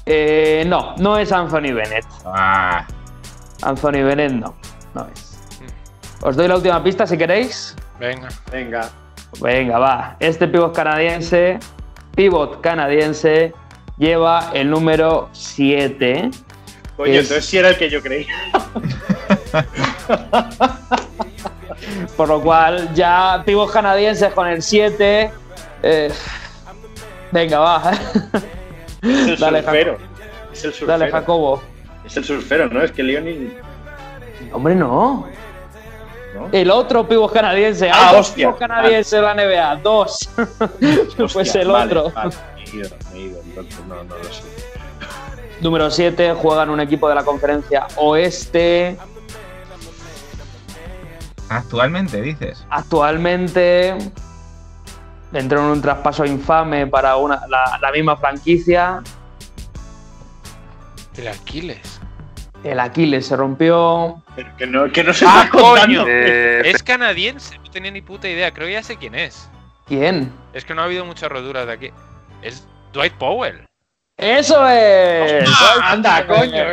Eh, no, no es Anthony Bennett. Ah, Anthony Bennett no, no es. Os doy la última pista si queréis. Venga. Venga. Venga, va. Este pivot canadiense, pivot canadiense, lleva el número 7. Coño, Es- entonces sí era el que yo creía. [laughs] [laughs] Por lo cual, ya pivot canadienses con el 7. eh, venga, va. Es el Dale, surfero. Es el surfero. Dale, Jacobo. Es el surfero, ¿no? Es que Leonin. Hombre, no. ¿no? El otro pivot canadiense. Ah, Hay dos hostia. pivot canadienses en la NBA. Dos. [laughs] pues Hostia, el vale, otro. vale. Me he ido, me he ido, entonces no, no lo sé. Número 7, juega en un equipo de la conferencia oeste. Actualmente dices. Actualmente entró en un traspaso infame para una, la, la misma franquicia. El Aquiles. El Aquiles se rompió. Pero que no, que no se ¡Ah, coño! Eh, Es canadiense, no tenía ni puta idea. Creo que ya sé quién es. ¿Quién? Es que no ha habido muchas roturas de aquí. Es Dwight Powell. ¡Eso es! Ah, anda, coño.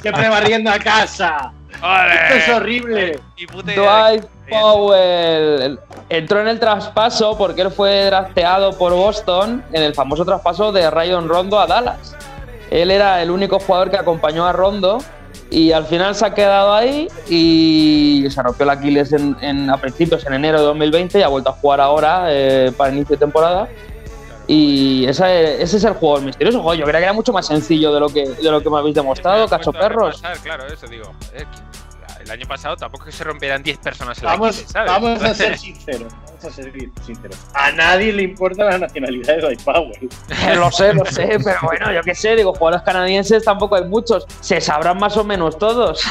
Siempre barriendo a casa. Esto es horrible. Dwight Powell entró en el traspaso porque él fue drafteado por Boston en el famoso traspaso de Rayon Rondo a Dallas. Él era el único jugador que acompañó a Rondo y al final se ha quedado ahí y se rompió el Aquiles en, en- a principios en enero de 2020 y ha vuelto a jugar ahora eh, para inicio de temporada. Y esa es- ese es el juego misterioso. Joder, yo creía que era mucho más sencillo de lo que, de lo que me habéis demostrado, cacho perros. repasar, Claro, eso digo. joder, que el año pasado tampoco es que se rompieran 10 personas en la Vamos, ¿sabes? vamos a ser [laughs] sinceros. Vamos a ser sinceros. A nadie le importa la nacionalidad de Dwight Powell. lo sé, lo sé, pero bueno, yo qué sé, digo, jugadores canadienses tampoco hay muchos. Se sabrán más o menos todos.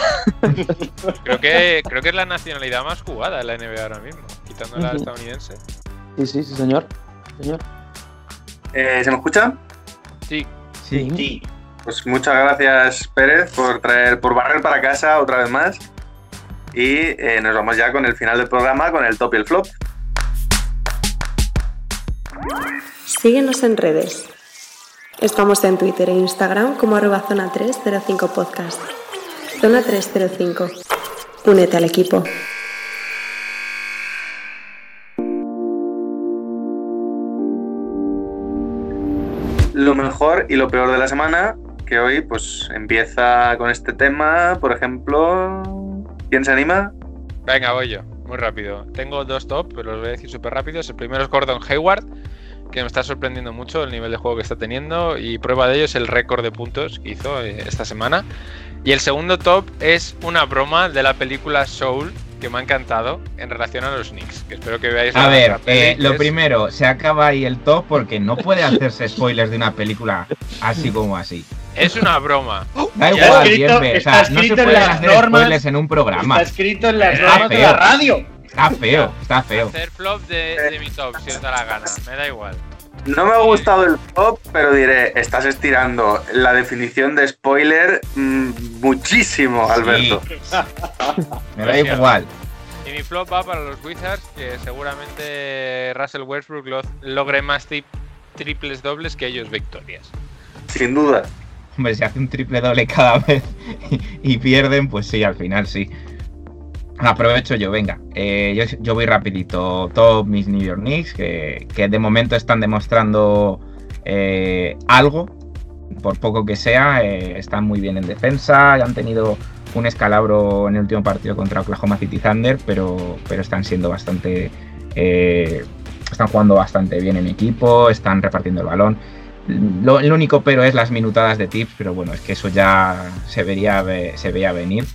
[laughs] Creo que, creo que es la nacionalidad más jugada en la NBA ahora mismo, quitando la estadounidense. Sí, sí, sí, señor. señor. Eh, ¿Se me escucha? Sí. Sí. Pues muchas gracias, Pérez, por traer, por barrer para casa otra vez más. Y eh, nos vamos ya con el final del programa, con el top y el flop. Síguenos en redes. Estamos en Twitter e Instagram como arroba zona 305 podcast. Zona 305. Únete al equipo. Lo mejor y lo peor de la semana, que hoy pues empieza con este tema, por ejemplo. ¿Quién se anima? Venga, voy yo, muy rápido. Tengo dos top, pero los voy a decir súper rápidos. El primero es Gordon Hayward, que me está sorprendiendo mucho el nivel de juego que está teniendo y prueba de ello es el récord de puntos que hizo eh, esta semana. Y el segundo top es una broma de la película Soul que me ha encantado en relación a los Knicks, que espero que veáis A la- ver, eh, lo es- primero, se acaba ahí el top porque no puede hacerse spoilers de una película así como así. Es una broma. Da Está igual, escrito- o está sea, no se pueden las hacer normas- spoilers en un programa. Está escrito en las normas de la feo. radio. Está feo, está feo. Hacer flop de, de mi top, si os da la gana, me da igual. No me ha gustado el top, pero diré, estás estirando la definición de spoiler mm, muchísimo, Alberto. [laughs] Me da igual. Y mi flop va para los Wizards, que seguramente Russell Westbrook lo- logre más tri- triples dobles que ellos victorias. Sin duda. Hombre, si hace un triple doble cada vez y, [laughs] y pierden, pues sí, al final sí. Aprovecho yo, venga. Eh, yo, voy rapidito. Top mis New York Knicks, que, de momento están demostrando eh, algo, por poco que sea. eh, están muy bien en defensa, han tenido un escalabro en el último partido contra Oklahoma City Thunder, pero, pero están siendo bastante... están jugando bastante bien en equipo, están repartiendo el balón. Lo, el único pero es las minutadas de tips, pero bueno, es que eso ya se vería ve- se veía venir.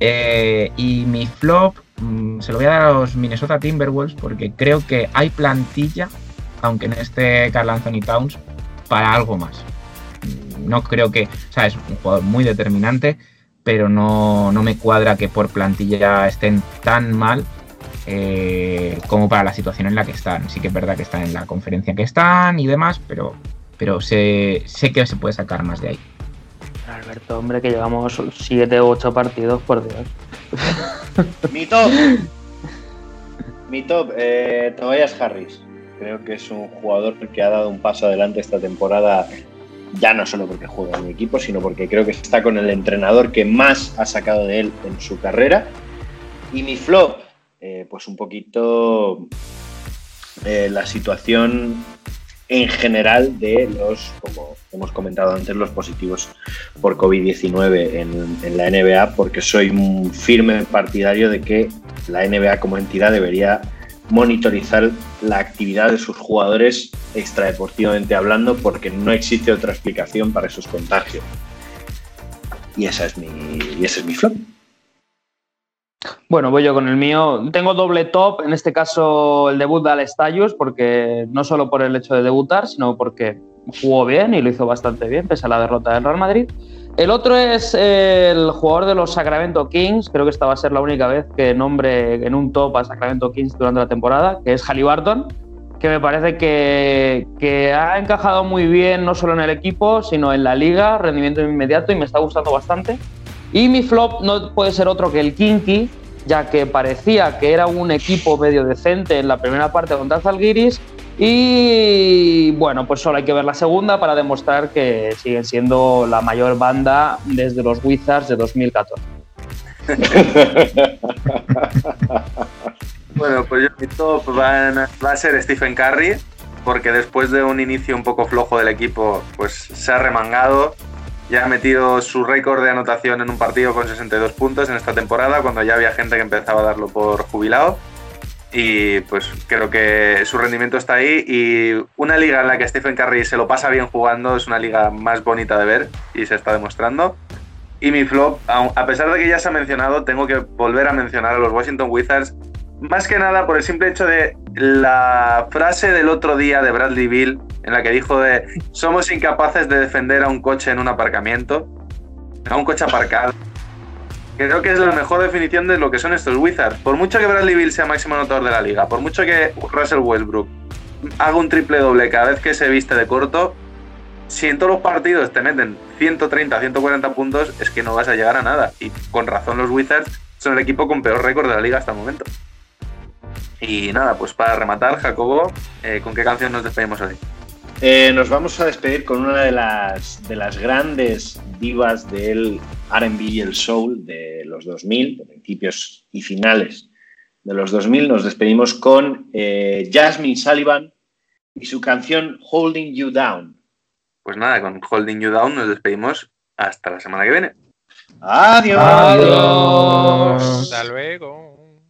Eh, y mi flop mm, se lo voy a dar a los Minnesota Timberwolves porque creo que hay plantilla, aunque en este Carl Anthony Towns, para algo más. No creo que, o sea, es un jugador muy determinante, pero no, no me cuadra que por plantilla estén tan mal eh, como para la situación en la que están. Sí que es verdad que están en la conferencia que están y demás, pero, pero sé, sé que se puede sacar más de ahí. Alberto, hombre, que llevamos 7 u 8 partidos, por Dios. [laughs] Mi top. Mi top, eh, Tobias Harris. Creo que es un jugador que ha dado un paso adelante esta temporada, ya no solo porque juega en mi equipo, sino porque creo que está con el entrenador que más ha sacado de él en su carrera. Y mi flop, eh, pues un poquito eh, la situación en general de los, como hemos comentado antes, los positivos por COVID-19 en, la NBA, porque soy un firme partidario de que la NBA como entidad debería monitorizar la actividad de sus jugadores extradeportivamente hablando, porque no existe otra explicación para esos contagios. Y esa es mi, y ese es mi flop. Bueno, voy yo con el mío. Tengo doble top, en este caso el debut de Alex Stallus, porque no solo por el hecho de debutar, sino porque jugó bien y lo hizo bastante bien, pese a la derrota del Real Madrid. El otro es el jugador de los Sacramento Kings, creo que esta va a ser la única vez que nombre en un top a Sacramento Kings durante la temporada, que es Halliburton, que me parece que, que ha encajado muy bien no solo en el equipo, sino en la liga, rendimiento inmediato y me está gustando bastante. Y mi flop no puede ser otro que el Kinky, ya que parecía que era un equipo medio decente en la primera parte contra Zalgiris. Y bueno, pues solo hay que ver la segunda para demostrar que siguen siendo la mayor banda desde los Wizards de 2014. [laughs] Bueno, pues yo mi top va a ser Stephen Curry, porque después de un inicio un poco flojo del equipo, pues se ha remangado. Ya ha metido su récord de anotación en un partido con 62 puntos en esta temporada, cuando ya había gente que empezaba a darlo por jubilado. y pues creo que su rendimiento está ahí y una liga en la que Stephen Curry se lo pasa bien jugando es una liga más bonita de ver y se está demostrando. Y mi flop, a pesar de que ya se ha mencionado, tengo que volver a mencionar a los Washington Wizards, más que nada por el simple hecho de la frase del otro día de Bradley Bill, en la que dijo de somos incapaces de defender a un coche en un aparcamiento, a un coche aparcado. Creo que es la mejor definición de lo que son estos Wizards. Por mucho que Bradley Bill sea máximo anotador de la liga, por mucho que Russell Westbrook haga un triple doble cada vez que se viste de corto, si en todos los partidos te meten 130, 140 puntos, es que no vas a llegar a nada. Y con razón los Wizards son el equipo con peor récord de la liga hasta el momento. Y nada, pues para rematar, Jacobo, eh, ¿con qué canción nos despedimos hoy? Eh, nos vamos a despedir con una de las, de las grandes divas del RB y el soul de los 2000, de principios y finales de los 2000. Nos despedimos con eh, Jasmine Sullivan y su canción Holding You Down. Pues nada, con Holding You Down nos despedimos hasta la semana que viene. Adiós. Hasta luego.